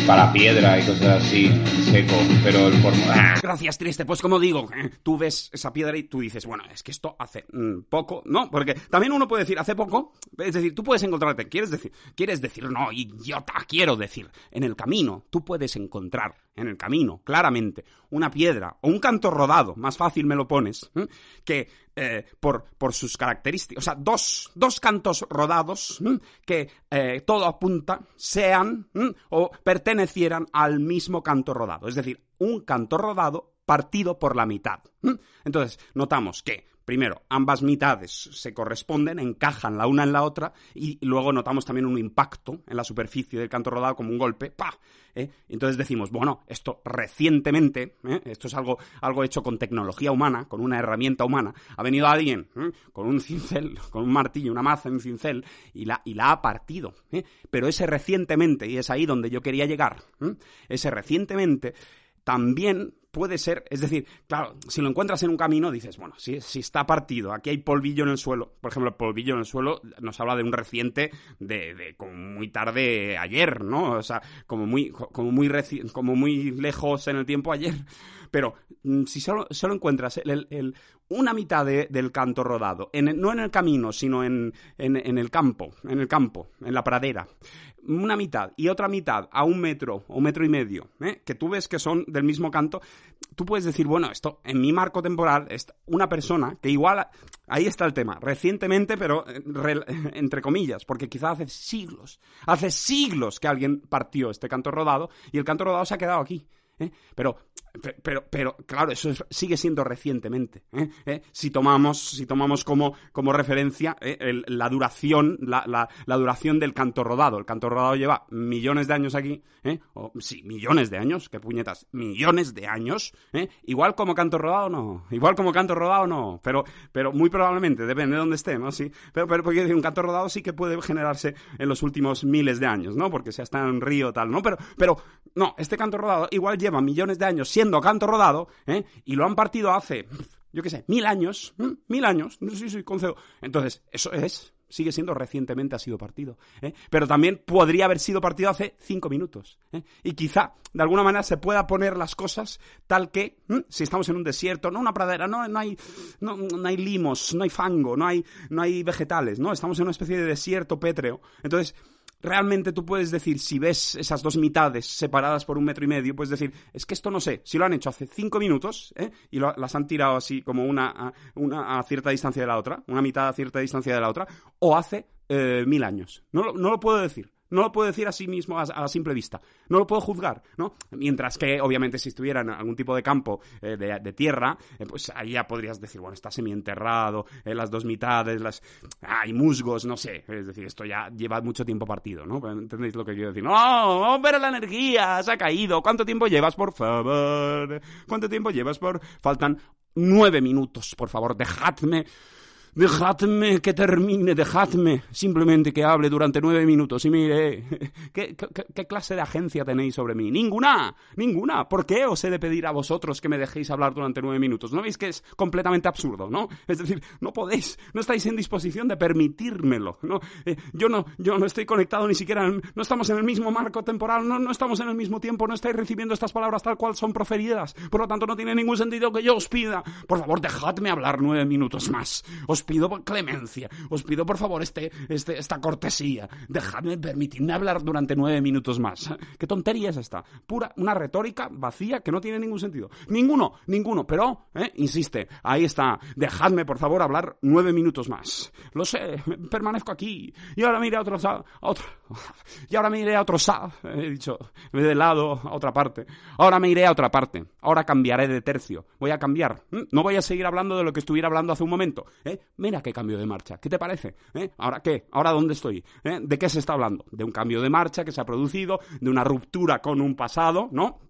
para piedra y cosas así, seco, pero el formón... ¡ah! Gracias, Triste. Pues como digo, eh, tú ves esa piedra y tú dices, bueno, es que esto hace mm, poco, ¿no? Porque también uno puede decir, hace poco, es decir, tú puedes encontrarte, quieres decir, quieres decir, no, idiota, quiero decir, en el camino, tú puedes encontrar, en el camino, claramente, una piedra o un canto rodado, más fácil me lo pones, ¿eh? que eh, por, por sus características, o sea, dos, dos cantos rodados ¿m? que eh, todo apunta sean o pertenecieran al mismo canto rodado, es decir, un canto rodado partido por la mitad. Entonces, notamos que, primero, ambas mitades se corresponden, encajan la una en la otra, y luego notamos también un impacto en la superficie del canto rodado como un golpe, ¡pa! ¿eh? Entonces decimos, bueno, esto recientemente, ¿eh? esto es algo, algo hecho con tecnología humana, con una herramienta humana, ha venido alguien ¿eh? con un cincel, con un martillo, una maza, un cincel, y la, y la ha partido. Pero ese recientemente, y es ahí donde yo quería llegar, ese recientemente también puede ser, es decir, claro, si lo encuentras en un camino, dices, bueno, si, está partido, aquí hay polvillo en el suelo, por ejemplo, el polvillo en el suelo nos habla de un reciente de, de como muy tarde ayer, ¿no? O sea, como muy, como muy, reci- como muy lejos en el tiempo ayer. Pero mm, si solo, solo encuentras el- una mitad de- del canto rodado, en no en el camino, sino en, en, en el campo, en el campo, en la pradera, una mitad y otra mitad a un metro o un metro y medio, ¿eh? que tú ves que son del mismo canto, tú puedes decir, bueno, esto en mi marco temporal, es una persona que igual, ahí está el tema, recientemente, pero eh, entre comillas, porque quizá hace siglos, hace siglos que alguien partió este canto rodado y el canto rodado se ha quedado aquí. ¿eh? Pero, pe- pero, pero, claro, eso es- sigue siendo recientemente. ¿eh? ¿eh? Si tomamos, si tomamos como, como referencia ¿eh? el- la duración, la, la- la duración del canto rodado. El canto rodado lleva millones de años aquí, ¿eh? o sí, millones de años, qué puñetas, millones de años. ¿eh? Igual como canto rodado no, igual como canto rodado no, pero, pero muy probablemente, depende de dónde esté, ¿no? Sí, pero, pero porque un canto rodado sí que puede generarse en los últimos miles de años, ¿no? Porque se está en un río tal, ¿no? Pero, pero, no, este canto rodado igual lleva millones de años siendo canto rodado, ¿eh? Y lo han partido hace, yo qué sé, mil años, mil años, sí, sí, concedo. Entonces, eso es, sigue siendo recientemente ha sido partido. ¿eh? Pero también podría haber sido partido hace cinco minutos. ¿eh? Y quizá, de alguna manera, se pueda poner las cosas tal que, si estamos en un desierto, no una pradera, no, no, hay, no, no hay limos, no hay fango, no hay, no hay vegetales, ¿no? Estamos en una especie de desierto pétreo. Entonces, realmente tú puedes decir, si ves esas dos mitades separadas por un metro y medio, puedes decir, es que esto no sé, si lo han hecho hace cinco minutos, ¿eh? y lo- las han tirado así como una a, una a cierta distancia de la otra, una mitad a cierta distancia de la otra, o hace eh, mil años. No, no lo puedo decir. No lo puedo decir a sí mismo a, simple vista. No lo puedo juzgar, ¿no? Mientras que, obviamente, si estuviera en algún tipo de campo eh, de, de tierra, eh, pues ahí ya podrías decir, bueno, está semienterrado, eh, las dos mitades, las... hay musgos, no sé. Es decir, esto ya lleva mucho tiempo partido, ¿no? ¿Entendéis lo que quiero decir? ¡No! ¡Pero la energía se ha caído! ¿Cuánto tiempo llevas, por favor? ¿Cuánto tiempo llevas, por...? Faltan nueve minutos, por favor, dejadme... Dejadme que termine, dejadme simplemente que hable durante nueve minutos y mire, ¿qué, clase de agencia tenéis sobre mí? Ninguna, ninguna. ¿Por qué os he de pedir a vosotros que me dejéis hablar durante nueve minutos? ¿No veis que es completamente absurdo, no? Es decir, no podéis, no estáis en disposición de permitírmelo, ¿no? Eh, yo no, yo no estoy conectado ni siquiera, no estamos en el mismo marco temporal, no, no estamos en el mismo tiempo, no estáis recibiendo estas palabras tal cual son proferidas. Por lo tanto, no tiene ningún sentido que yo os pida, por favor, dejadme hablar nueve minutos más. Os pido clemencia, os pido por favor este, este, esta cortesía, dejadme, permitidme hablar durante nueve minutos más. ¿Qué tontería es esta? Pura, una retórica vacía que no tiene ningún sentido. Ninguno, ninguno, pero, ¿eh? insiste, ahí está, dejadme por favor hablar nueve minutos más. Lo sé, permanezco aquí, y ahora me iré a a otro, y ahora me iré a otro sa, he dicho, de lado, a otra parte. Ahora me iré a otra parte, ahora cambiaré de tercio, voy a cambiar, no voy a seguir hablando de lo que estuviera hablando hace un momento. ¿eh? Mira qué cambio de marcha, ¿qué te parece? ¿Eh? ¿Ahora qué? ¿Ahora dónde estoy? ¿Eh? ¿De qué se está hablando? De un cambio de marcha que se ha producido, de una ruptura con un pasado, ¿no?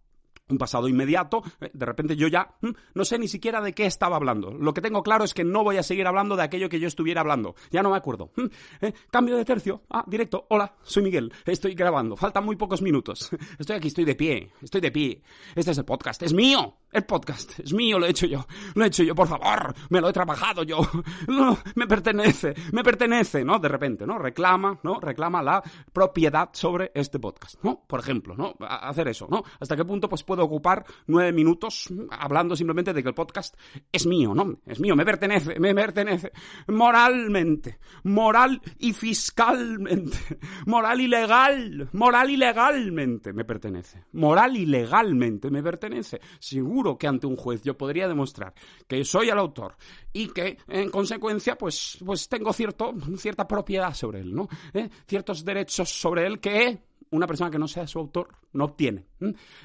Un pasado inmediato, eh, de repente yo ya mm, no sé ni siquiera de qué estaba hablando. Lo que tengo claro es que no voy a seguir hablando de aquello que yo estuviera hablando. Ya no me acuerdo. Mm, eh, cambio de tercio. Ah, directo. Hola, soy Miguel. Estoy grabando. Faltan muy pocos minutos. Estoy aquí, estoy de pie. Estoy de pie. Este es el podcast. Es mío. El podcast. Es mío, lo he hecho yo. Lo he hecho yo, por favor. Me lo he trabajado yo. Me pertenece. Me pertenece, ¿no? De repente, ¿no? Reclama, ¿no? Reclama la propiedad sobre este podcast, ¿no? Por ejemplo, ¿no? hacer eso, ¿no? ¿Hasta qué punto pues puedo ocupar nueve minutos hablando simplemente de que el podcast es mío, ¿no? Es mío, me pertenece, me pertenece moralmente, moral y fiscalmente, moral y legal, moral y legalmente me pertenece, moral y legalmente me pertenece. Seguro que ante un juez yo podría demostrar que soy el autor y que en consecuencia pues, pues tengo cierto, cierta propiedad sobre él, ¿no? ¿Eh? Ciertos derechos sobre él que una persona que no sea su autor no obtiene.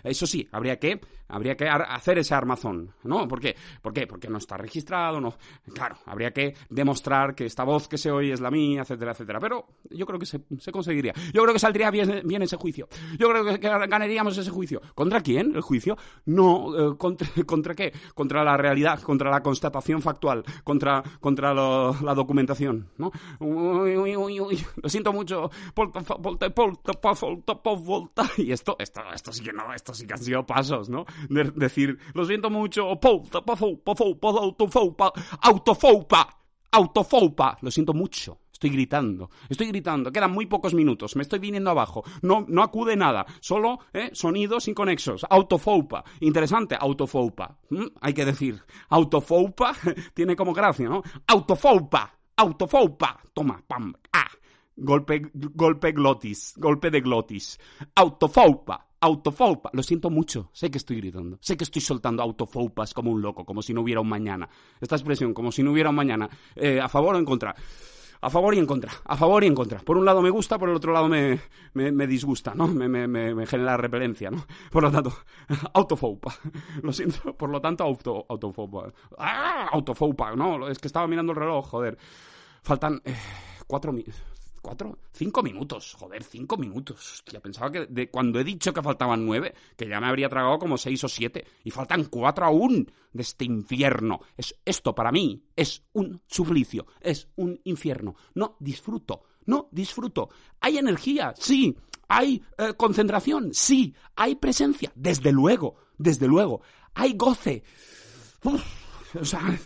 Eso sí, habría que, habría que hacer ese armazón, ¿no? ¿Por qué? ¿Por qué? Porque no está registrado, no. Claro, habría que demostrar que esta voz que se oye es la mía, etcétera, etcétera. Pero yo creo que se, conseguiría. Yo creo que saldría bien, ese juicio. Yo creo que, ganaríamos ese juicio. ¿Contra quién? ¿El juicio? No, eh, contra, qué? Contra la realidad, contra la constatación factual, contra, contra la documentación, ¿no? Uy, uy, uy, uy. Lo siento mucho. Y esto, esto, esto sí que no, esto sí que han sido pasos, ¿no? De, decir, lo siento mucho, autofopa, autofopa, autofopa, lo siento mucho. Estoy gritando, estoy gritando, quedan muy pocos minutos, me estoy viniendo abajo, no, no acude nada, solo ¿eh? sonidos inconexos, autofopa, interesante, autofopa, hay que decir, autofopa tiene como gracia, ¿no? Autofopa, autofopa, toma, pam, ah, golpe, golpe glotis, golpe de glotis, autofopa, autofopa. Lo siento mucho, sé que estoy gritando, sé que estoy soltando autofopas como un loco, como si no hubiera un mañana. Esta expresión, como si no hubiera un mañana, eh, a favor o en contra. A favor y en contra, a favor y en contra. Por un lado me gusta, por el otro lado me, me, disgusta, ¿no? Me, me, genera repelencia, ¿no? Por lo tanto, autofopa. Lo siento, por lo tanto, auto, autofopa. ¡Ah! ¿no? Es que estaba mirando el reloj, joder. Faltan eh, cuatro, cuatro, cinco minutos, joder, cinco minutos. Ya pensaba que de cuando he dicho que faltaban nueve, que ya me habría tragado como seis o siete, y faltan cuatro aún de este infierno. Es, esto para mí es un suplicio, es un infierno. No disfruto, no disfruto. Hay energía, sí. Hay eh, concentración, sí. Hay presencia, desde luego, desde luego. Hay goce. o sea,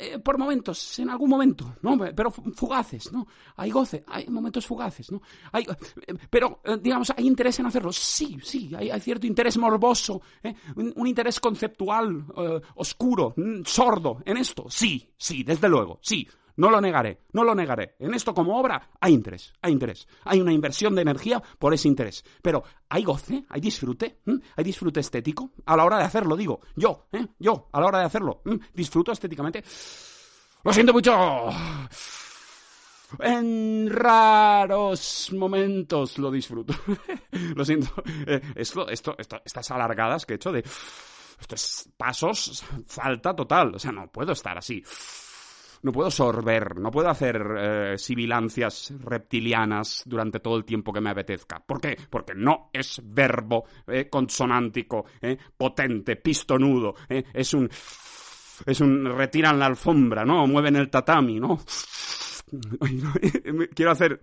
eh, por momentos, en algún momento, ¿no? Pero fugaces, ¿no? Hay goce, hay momentos fugaces, ¿no? Hay, eh, pero, eh, digamos, ¿hay interés en hacerlo? Sí, sí, hay, cierto interés morboso, un, interés conceptual, oscuro, mm, sordo en esto. Sí, sí, desde luego, sí. No lo negaré, no lo negaré. En esto como obra hay interés, hay interés. Hay una inversión de energía por ese interés. Pero hay goce, hay disfrute, hay disfrute estético a la hora de hacerlo, digo. Yo, ¿eh? yo, a la hora de hacerlo, disfruto estéticamente. Lo siento mucho. En raros momentos lo disfruto. lo siento. Eh, esto, esto, estas alargadas que he hecho de... Estos pasos, falta total. O sea, no puedo estar así no puedo sorber, no puedo hacer eh, sibilancias reptilianas durante todo el tiempo que me apetezca. ¿Por qué? Porque no es verbo eh, consonántico, eh, potente, pistonudo, es un... Es un retiran la alfombra, ¿no? Mueven el tatami, ¿no? Quiero hacer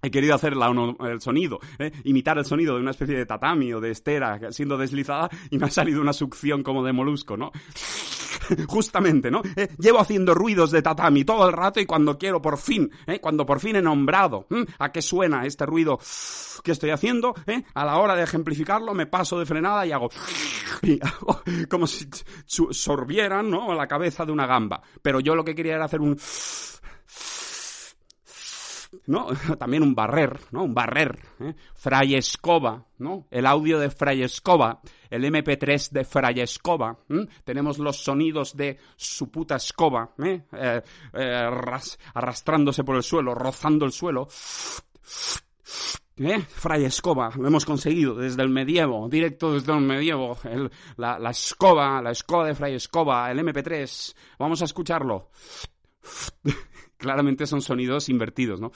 He querido hacer el sonido, imitar el sonido de una especie de tatami o de estera siendo deslizada y me ha salido una succión como de molusco, ¿no? justamente, ¿no? Eh, llevo haciendo ruidos de tatami todo el rato y cuando quiero por fin, ¿eh? cuando por fin he nombrado a qué suena este ruido que estoy haciendo, ¿eh? a la hora de ejemplificarlo me paso de frenada y hago, y como si sorbieran, ¿no? La cabeza de una gamba. Pero yo lo que quería era hacer un ¿no? También un barrer, ¿no? Un barrer, ¿eh? Fray Escoba, ¿no? El audio de Fray Escoba, el MP3 de Fray Escoba, tenemos los sonidos de su puta escoba, ¿eh? Eh, ras- arrastrándose por el suelo, rozando el suelo. Fray Escoba, lo hemos conseguido desde el medievo, directo desde el medievo, la, la escoba, la escoba de Fray Escoba, el MP3, vamos a escucharlo. Claramente son sonidos invertidos, ¿no?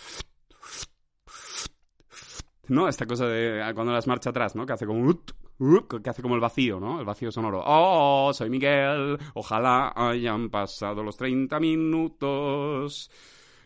¿No? Esta cosa de ah, cuando las marcha atrás, ¿no? Que hace como... que hace como el vacío, ¿no? El vacío sonoro. Oh, soy Miguel. Ojalá hayan pasado los 30 minutos.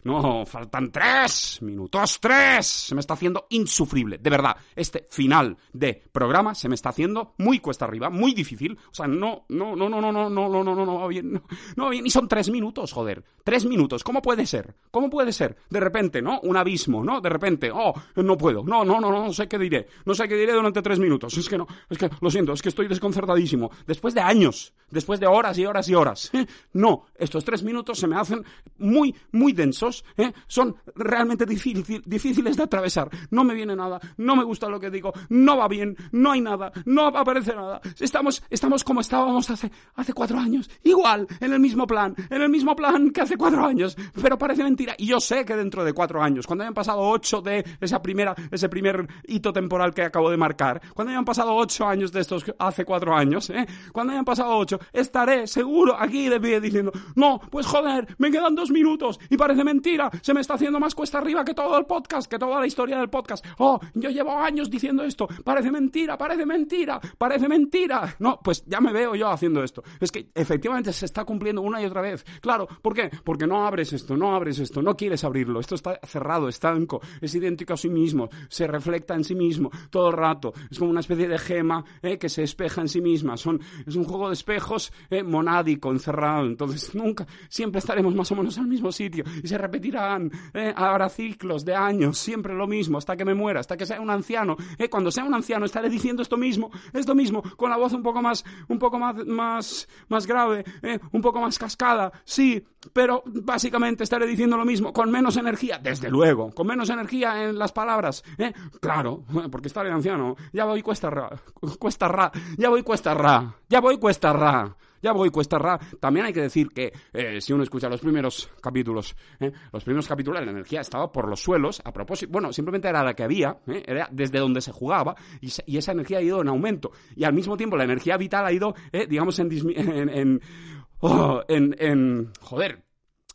No, faltan tres minutos, tres. Se me está haciendo insufrible. De verdad, este final de programa se me está haciendo muy cuesta arriba, muy difícil. O sea, no, no, no, no, no, no, no, no, no, no, va bien. No, no va bien. Y son tres minutos, joder. Tres minutos. ¿Cómo puede ser? ¿Cómo puede ser? De repente, ¿no? Un abismo, ¿no? De repente, oh, no puedo. No, no, no, no, no sé qué diré. No sé qué diré durante tres minutos. Es que no, es que lo siento, es que estoy desconcertadísimo. Después de años, después de horas y horas y horas. ¿eh? No, estos tres minutos se me hacen muy, muy densos. ¿Eh? Son realmente difícil- difíciles de atravesar. No me viene nada, no me gusta lo que digo, no va bien, no hay nada, no aparece nada. Estamos, estamos como estábamos hace, hace cuatro años. Igual, en el mismo plan, en el mismo plan que hace cuatro años. Pero parece mentira. Y yo sé que dentro de cuatro años, cuando hayan pasado ocho de esa primera, ese primer hito temporal que acabo de marcar, cuando hayan pasado ocho años de estos hace cuatro años, ¿eh? cuando hayan pasado ocho, estaré seguro aquí de pie diciendo, no, pues joder, me quedan dos minutos y parece mentira, se me está haciendo más cuesta arriba que todo el podcast, que toda la historia del podcast. Oh, yo llevo años diciendo esto, parece mentira, parece mentira, parece mentira. No, pues ya me veo yo haciendo esto. Es que efectivamente se está cumpliendo una y otra vez. Claro, ¿por qué? Porque no abres esto, no abres esto, no quieres abrirlo. Esto está cerrado, estanco, es idéntico a sí mismo, se refleja en sí mismo todo el rato. Es como una especie de gema ¿eh? que se espeja en sí misma. Son, es un juego de espejos eh, monádico, encerrado. Entonces nunca, siempre estaremos más o menos al mismo sitio y se repetirán. ¿eh? Habrá ciclos de años, siempre lo mismo, hasta que me muera, hasta que sea un anciano. ¿eh? Cuando sea un anciano estaré diciendo esto mismo, esto mismo, con la voz un poco más, un poco más, más, más grave, ¿eh? un poco más cascada, sí, pero básicamente estaré diciendo lo mismo, con menos energía, desde luego, con menos energía en las palabras, ¿eh? Claro, porque estaré anciano, ya voy cuesta ra, cuesta ra, ya voy cuesta ra, ya voy cuesta ra. Ya voy cuesta ra. También hay que decir que eh, si uno escucha los primeros capítulos, ¿eh? los primeros capítulos la energía estaba por los suelos, a propósito, bueno, simplemente era la que había, ¿eh? era desde donde se jugaba, y, esa energía ha ido en aumento. Y al mismo tiempo la energía vital ha ido, eh, digamos, en, oh, en, en- joder,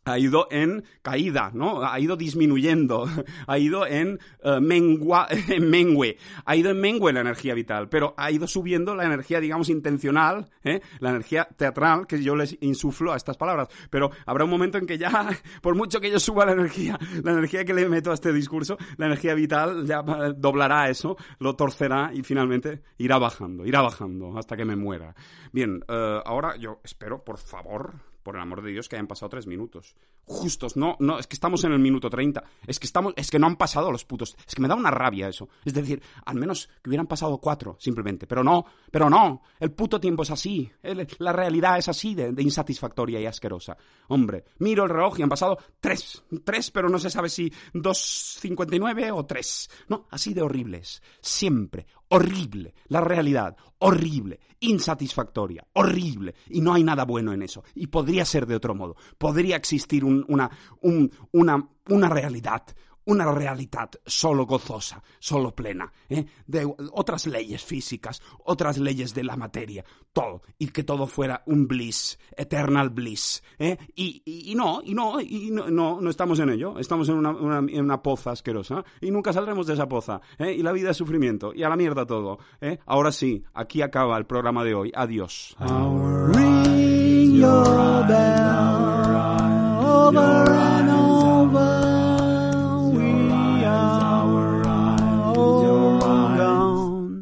ha ido en caída, ¿no? Ha ido disminuyendo, ha ido en eh, mengua, en mengue, ha ido en mengue la energía vital, pero ha ido subiendo la energía, digamos, intencional, ¿eh? la energía teatral que yo les insuflo a estas palabras. Pero habrá un momento en que ya, por mucho que yo suba la energía, la energía que le meto a este discurso, la energía vital ya eh, doblará eso, lo torcerá y finalmente irá bajando, irá bajando hasta que me muera. Bien, eh, ahora yo espero, por favor, por el amor de Dios, que hayan pasado tres minutos. Justos, no, no, es que estamos en el minuto 30. Es que estamos, es que no han pasado los putos. Es que me da una rabia eso. Es decir, al menos que hubieran pasado cuatro, simplemente. Pero no, pero no. El puto tiempo es así. La realidad es así de, de insatisfactoria y asquerosa. Hombre, miro el reloj y han pasado tres. Tres, pero no se sabe si dos cincuenta y nueve o tres. No, así de horribles. Siempre. Horrible. La realidad. Horrible. Insatisfactoria. Horrible. Y no hay nada bueno en eso. Y podría ser de otro modo. Podría existir un- una, un- una, una realidad. Una realidad solo gozosa, solo plena, ¿eh? de otras leyes físicas, otras leyes de la materia, todo, y que todo fuera un bliss, eternal bliss, ¿eh? y, y- y no, y no, y no, no, no estamos en ello, estamos en una, una- en una poza asquerosa, y nunca saldremos de esa poza, ¿eh? y la vida es sufrimiento, y a la mierda todo, ¿eh? ahora sí, aquí acaba el programa de hoy, adiós. Ring your bell